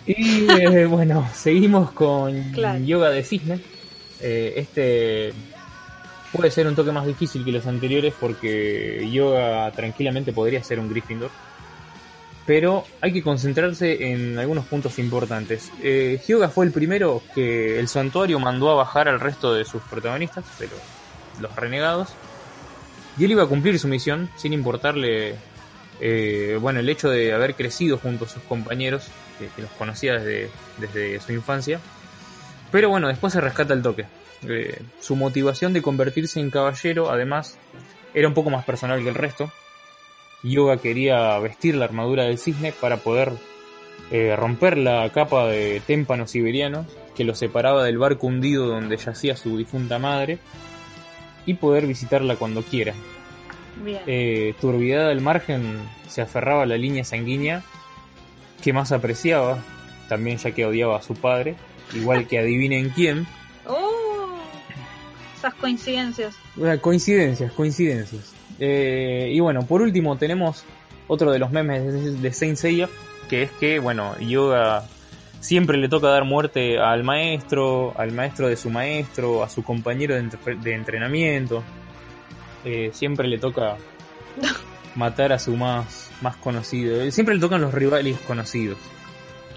Y eh, bueno, seguimos con Claro. Yoga de Cisne. Eh, este puede ser un toque más difícil que los anteriores porque Yoga tranquilamente podría ser un Gryffindor. Pero hay que concentrarse en algunos puntos importantes. Eh, Hyoga fue el primero que el santuario mandó a bajar al resto de sus protagonistas, pero los renegados. Y él iba a cumplir su misión sin importarle eh, bueno, el hecho de haber crecido junto a sus compañeros, que, los conocía desde, desde su infancia. Pero bueno, después se rescata el toque. Eh, su motivación de convertirse en caballero, además, era un poco más personal que el resto. Yoga quería vestir la armadura del cisne para poder eh, romper la capa de témpano siberiano que lo separaba del barco hundido donde yacía su difunta madre y poder visitarla cuando quiera. Bien. Eh, turbidad del margen se aferraba a la línea sanguínea que más apreciaba, también ya que odiaba a su padre, igual que adivinen quién. ¡Oh! Esas coincidencias. Bueno, coincidencias, coincidencias. Eh, y bueno, por último tenemos otro de los memes de, Saint Seiya, que es que, bueno, Yoga siempre le toca dar muerte al maestro, al maestro de su maestro, a su compañero de, entre- de entrenamiento. Eh, siempre le toca matar a su más, más conocido. Siempre le tocan los rivales conocidos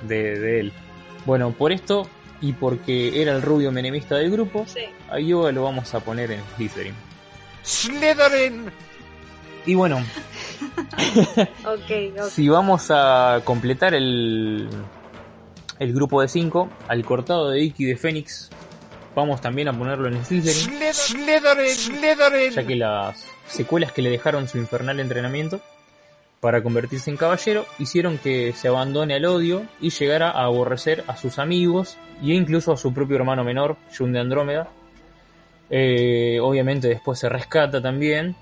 de, de él. Bueno, por esto y porque era el rubio menemista del grupo, Sí. a Yoga lo vamos a poner en Slytherin. Slytherin. Y bueno, si vamos a completar el, el grupo de 5, al cortado de Iki de Fénix, vamos también a ponerlo en Slytherin, Slytherin. Slytherin. ya que las secuelas que le dejaron su infernal entrenamiento para convertirse en caballero hicieron que se abandone al odio y llegara a aborrecer a sus amigos e incluso a su propio hermano menor, Jun de Andrómeda. Eh, obviamente después se rescata también,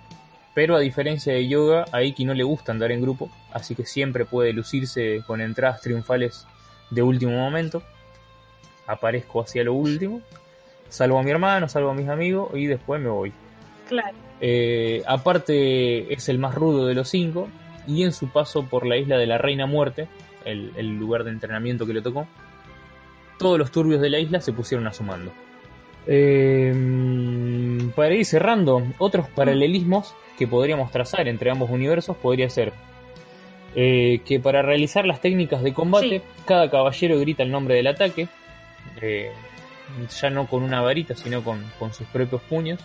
pero a diferencia de Yoga, a Iki no le gusta andar en grupo, así que siempre puede lucirse con entradas triunfales de último momento. Aparezco hacia lo último, salvo a mi hermano, salvo a mis amigos y después me voy. Claro. Eh, aparte es el más rudo de los cinco y en su paso por la isla de la Reina Muerte, el, el lugar de entrenamiento que le tocó, todos los turbios de la isla se pusieron a su mando. Eh, para ir cerrando, otros paralelismos que podríamos trazar entre ambos universos podría ser eh, que para realizar las técnicas de combate, cada caballero grita el nombre del ataque, eh, ya no con una varita, sino con, con sus propios puños.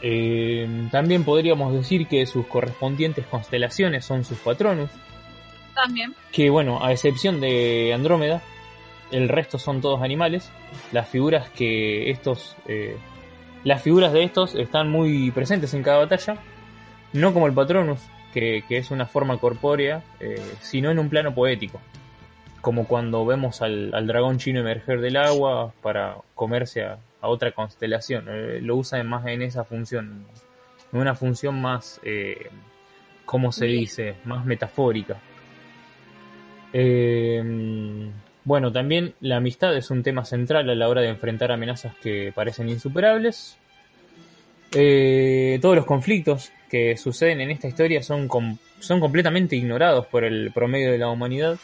Eh, también podríamos decir que sus correspondientes constelaciones son sus patronus, También. que bueno, a excepción de Andrómeda, el resto son todos animales. Las figuras que estos, eh, las figuras de estos están muy presentes en cada batalla, no como el Patronus, que, que es una forma corpórea, eh, sino en un plano poético, como cuando vemos al, al dragón chino emerger del agua para comerse a, a otra constelación. Eh, lo usan más en esa función, en una función más, ¿cómo se Bien. dice? Más metafórica. Eh, bueno, también la amistad es un tema central a la hora de enfrentar amenazas que parecen insuperables. Eh, todos los conflictos que suceden en esta historia son, com- son completamente ignorados por el promedio de la humanidad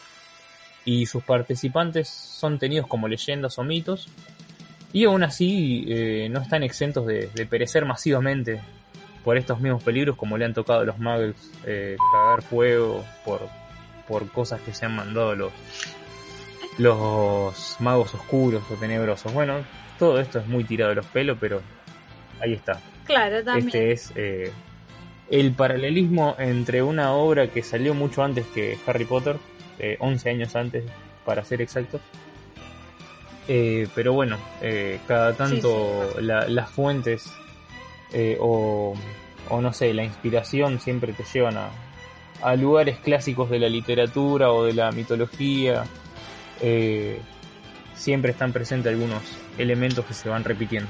y sus participantes son tenidos como leyendas o mitos y aún así eh, no están exentos de, perecer masivamente por estos mismos peligros como le han tocado a los muggles eh, cagar fuego por, por cosas que se han mandado los, los magos oscuros o tenebrosos. Bueno, todo esto es muy tirado de los pelos, pero ahí está. Claro, también. Este es eh, el paralelismo entre una obra que salió mucho antes que Harry Potter, eh, 11 años antes para ser exactos. Eh, pero bueno, eh, cada tanto la- las fuentes eh, o, o no sé, la inspiración siempre te llevan a, a lugares clásicos de la literatura o de la mitología. Eh, siempre están presentes algunos elementos que se van repitiendo.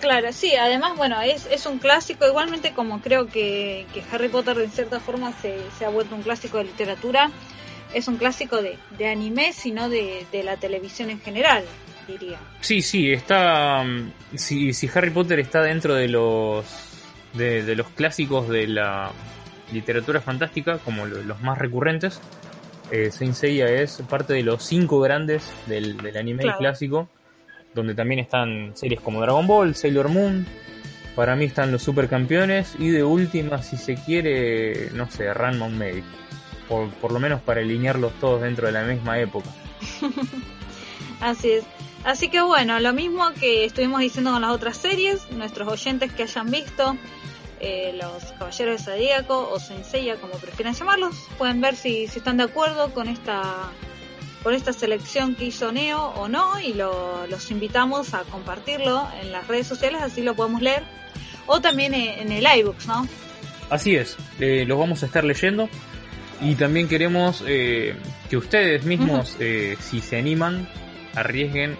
Claro, sí, además, bueno, es, es un clásico, igualmente como creo que, que Harry Potter en cierta forma se, se ha vuelto un clásico de literatura, es un clásico de, de anime, sino de, de la televisión en general, diría. Sí, sí, está. mm, Si, si Harry Potter está dentro de los. De, de los clásicos de la literatura fantástica, como lo- los más recurrentes, eh, Saint Seiya es parte de los cinco grandes del, del anime Claro. clásico, donde también están series como Dragon Ball, Sailor Moon. Para mí están los supercampeones y de última, si se quiere, no sé, Ranma Medic. Por, por lo menos para alinearlos todos dentro de la misma época. Así es. Así que bueno, lo mismo que estuvimos diciendo con las otras series, nuestros oyentes que hayan visto eh, los Caballeros de Zodíaco o Senseiya, como prefieran llamarlos, pueden ver si, si están de acuerdo con esta con esta selección que hizo Neo o no y lo- los invitamos a compartirlo en las redes sociales, así lo podemos leer. O también en, en el iBooks, ¿no? Así es, eh, los vamos a estar leyendo. Y también queremos eh, que ustedes mismos, eh, si se animan, arriesguen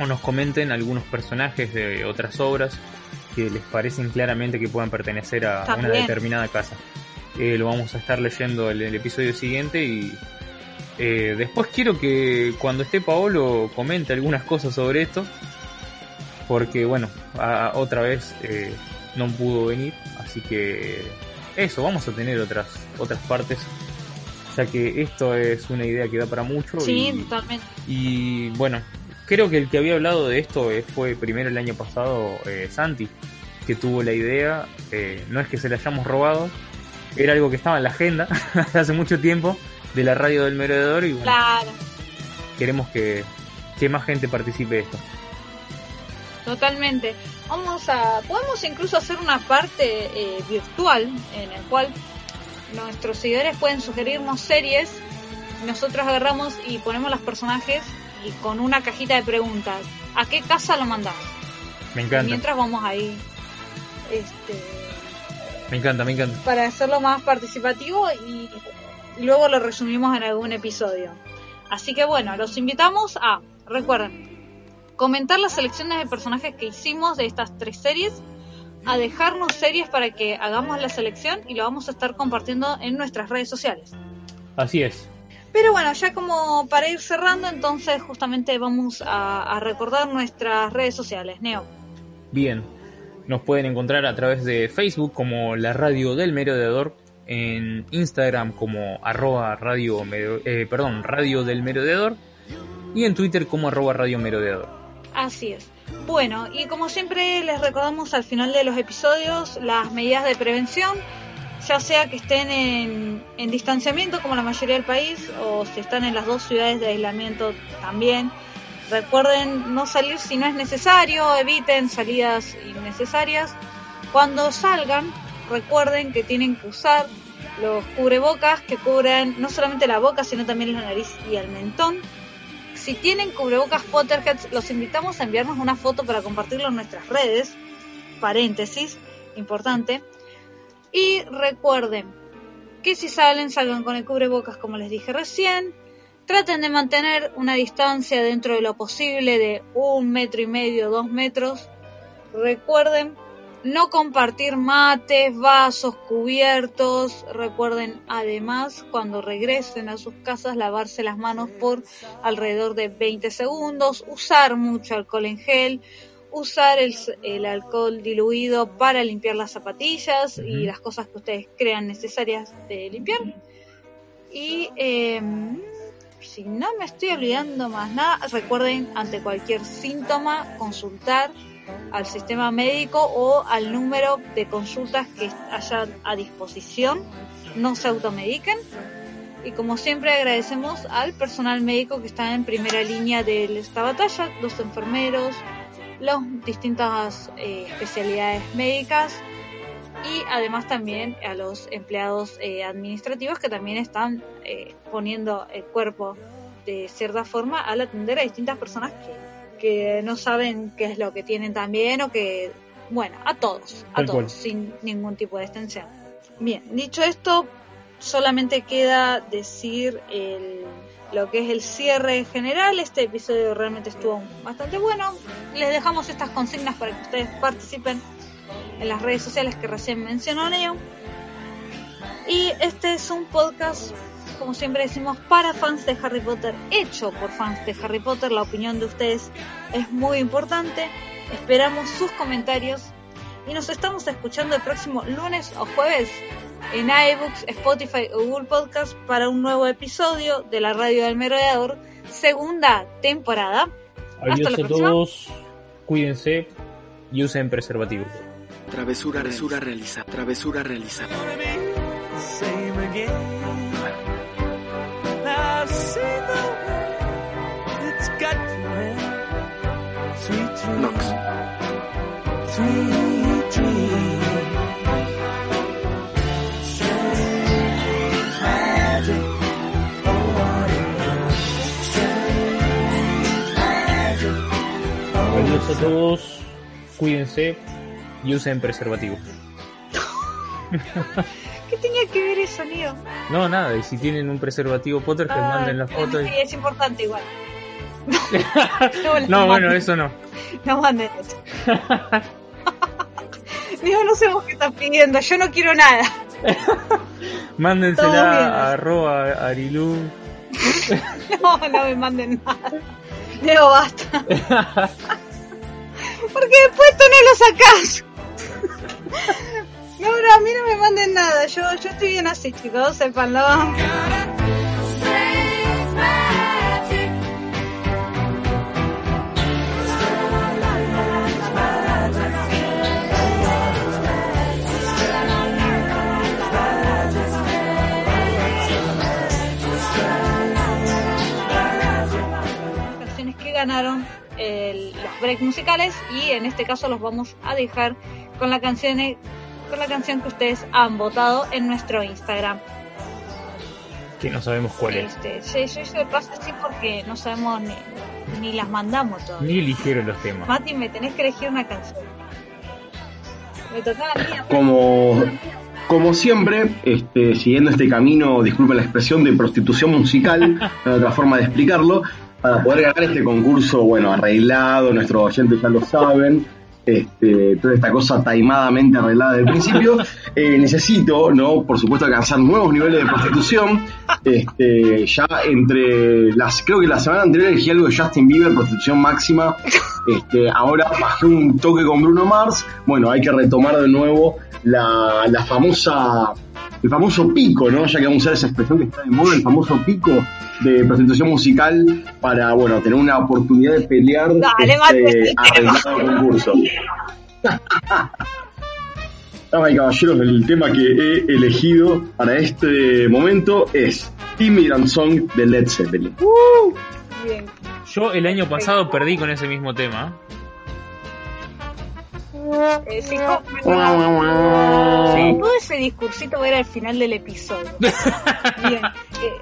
o nos comenten algunos personajes de otras obras que les parecen claramente que puedan pertenecer a una determinada casa. Eh, lo vamos a estar leyendo en el episodio siguiente y eh, después quiero que cuando esté Paolo comente algunas cosas sobre esto porque bueno, a- otra vez eh, no pudo venir, así que eso, vamos a tener otras otras partes, ya que esto es una idea que da para mucho Sí, y, totalmente. y, bueno, creo que el que había hablado de esto eh, fue primero el año pasado eh, Santi, que tuvo la idea, eh, no es que se la hayamos robado, era algo que estaba en la agenda hace mucho tiempo de la radio del merodeador y bueno, Claro. queremos que, que más gente participe de esto. Totalmente. Vamos a, podemos incluso hacer una parte eh, virtual en el cual nuestros seguidores pueden sugerirnos series, nosotros agarramos y ponemos los personajes y con una cajita de preguntas, ¿a qué casa lo mandás? Me Y encanta, mientras vamos ahí, este, me encanta, me encanta. para hacerlo más participativo y luego lo resumimos en algún episodio. Así que bueno, los invitamos a, recuerden, comentar las selecciones de personajes que hicimos de estas tres series, a dejarnos series para que hagamos la selección y lo vamos a estar compartiendo en nuestras redes sociales. Así es. Pero bueno, ya como para ir cerrando, entonces justamente vamos a, a recordar nuestras redes sociales. Neo. Bien, nos pueden encontrar a través de Facebook como la radio del merodeador, en Instagram como arroba radio, eh, perdón, radio del merodeador y en Twitter como arroba radio merodeador. Así es. Bueno, y como siempre les recordamos al final de los episodios las medidas de prevención, ya sea que estén en, en distanciamiento como la mayoría del país o si están en las dos ciudades de aislamiento también. Recuerden no salir si no es necesario, eviten salidas innecesarias. Cuando salgan, recuerden que tienen que usar los cubrebocas que cubran no solamente la boca, sino también la nariz y el mentón. Si tienen cubrebocas Potterheads, los invitamos a enviarnos una foto para compartirlo en nuestras redes. Paréntesis, importante. Y recuerden que si salen, salgan con el cubrebocas como les dije recién. Traten de mantener una distancia dentro de lo posible de un metro y medio, dos metros. Recuerden no compartir mates, vasos, cubiertos. Recuerden además cuando regresen a sus casas lavarse las manos por alrededor de 20 segundos. Usar mucho alcohol en gel. Usar el, el alcohol diluido para limpiar las zapatillas y las cosas que ustedes crean necesarias de limpiar. Y eh, si no me estoy olvidando más nada, recuerden ante cualquier síntoma consultar al sistema médico o al número de consultas que haya a disposición. No se automediquen. Y como siempre agradecemos al personal médico que está en primera línea de esta batalla, los enfermeros, las distintas eh, especialidades médicas y además también a los empleados eh, administrativos que también están eh, poniendo el cuerpo de cierta forma al atender a distintas personas que, que no saben qué es lo que tienen también o que, bueno, a todos, a Tal todos, cual. sin ningún tipo de extensión. Bien, dicho esto, solamente queda decir el, lo que es el cierre general. Este episodio realmente estuvo bastante bueno. Les dejamos estas consignas para que ustedes participen en las redes sociales que recién mencionó Neo. Y este es un podcast, como siempre decimos, para fans de Harry Potter, hecho por fans de Harry Potter. La opinión de ustedes es muy importante. Esperamos sus comentarios y nos estamos escuchando el próximo lunes o jueves en iBooks, Spotify o Google Podcast para un nuevo episodio de la Radio del Merodeador, segunda temporada. Hasta Adiós la a próxima. todos, cuídense y usen preservativos. Travesura, travesura realizada. Travesura realizada. same Adiós a todos, cuídense y usen preservativos. ¿Qué tenía que ver eso, Neo? No, nada, y si tienen un preservativo Potter, que Ah, manden la foto. y- sí, es importante igual. No, bueno, eso no. No manden eso. Digo, no sé vos qué estás pidiendo, yo no quiero nada. Mándensela a arroba arilú. No, no me manden nada. Diego, basta. Porque después tú no lo sacás. No, no, a mí no me manden nada. Yo, yo estoy bien así, chicos, sepanlo. ganaron el- los breaks musicales y en este caso los vamos a dejar con la canción con la canción que ustedes han votado en nuestro Instagram. Que no sabemos cuál es. Este, sí, yo hice de paso así porque no sabemos ni, ni las mandamos todavía. Ni eligieron los temas. Mati, me tenés que elegir una canción. Me tocaba a mí. Como, como siempre, este, siguiendo este camino, disculpen la expresión, de prostitución musical, otra forma de explicarlo, para poder ganar este concurso, bueno, arreglado, nuestros oyentes ya lo saben, este, toda esta cosa taimadamente arreglada del principio, eh, necesito, ¿no? Por supuesto, alcanzar nuevos niveles de prostitución. Este, ya entre las, creo que la semana anterior elegí algo de Justin Bieber, prostitución máxima. Este, ahora bajé un toque con Bruno Mars. Bueno, hay que retomar de nuevo la, la famosa, el famoso pico, ¿no? Ya que vamos a usar esa expresión que está de moda, el famoso pico de prostitución musical para, bueno, tener una oportunidad de pelear Dale, este este arreglado concurso. Damas y caballeros, el tema que he elegido para este momento es Immigrant Song de Led Zeppelin. Bien. Yo el año pasado perdí con ese mismo tema. Eh, sí, ¿cómo- Sí. Todo ese discursito era el final del episodio. Bien. eh,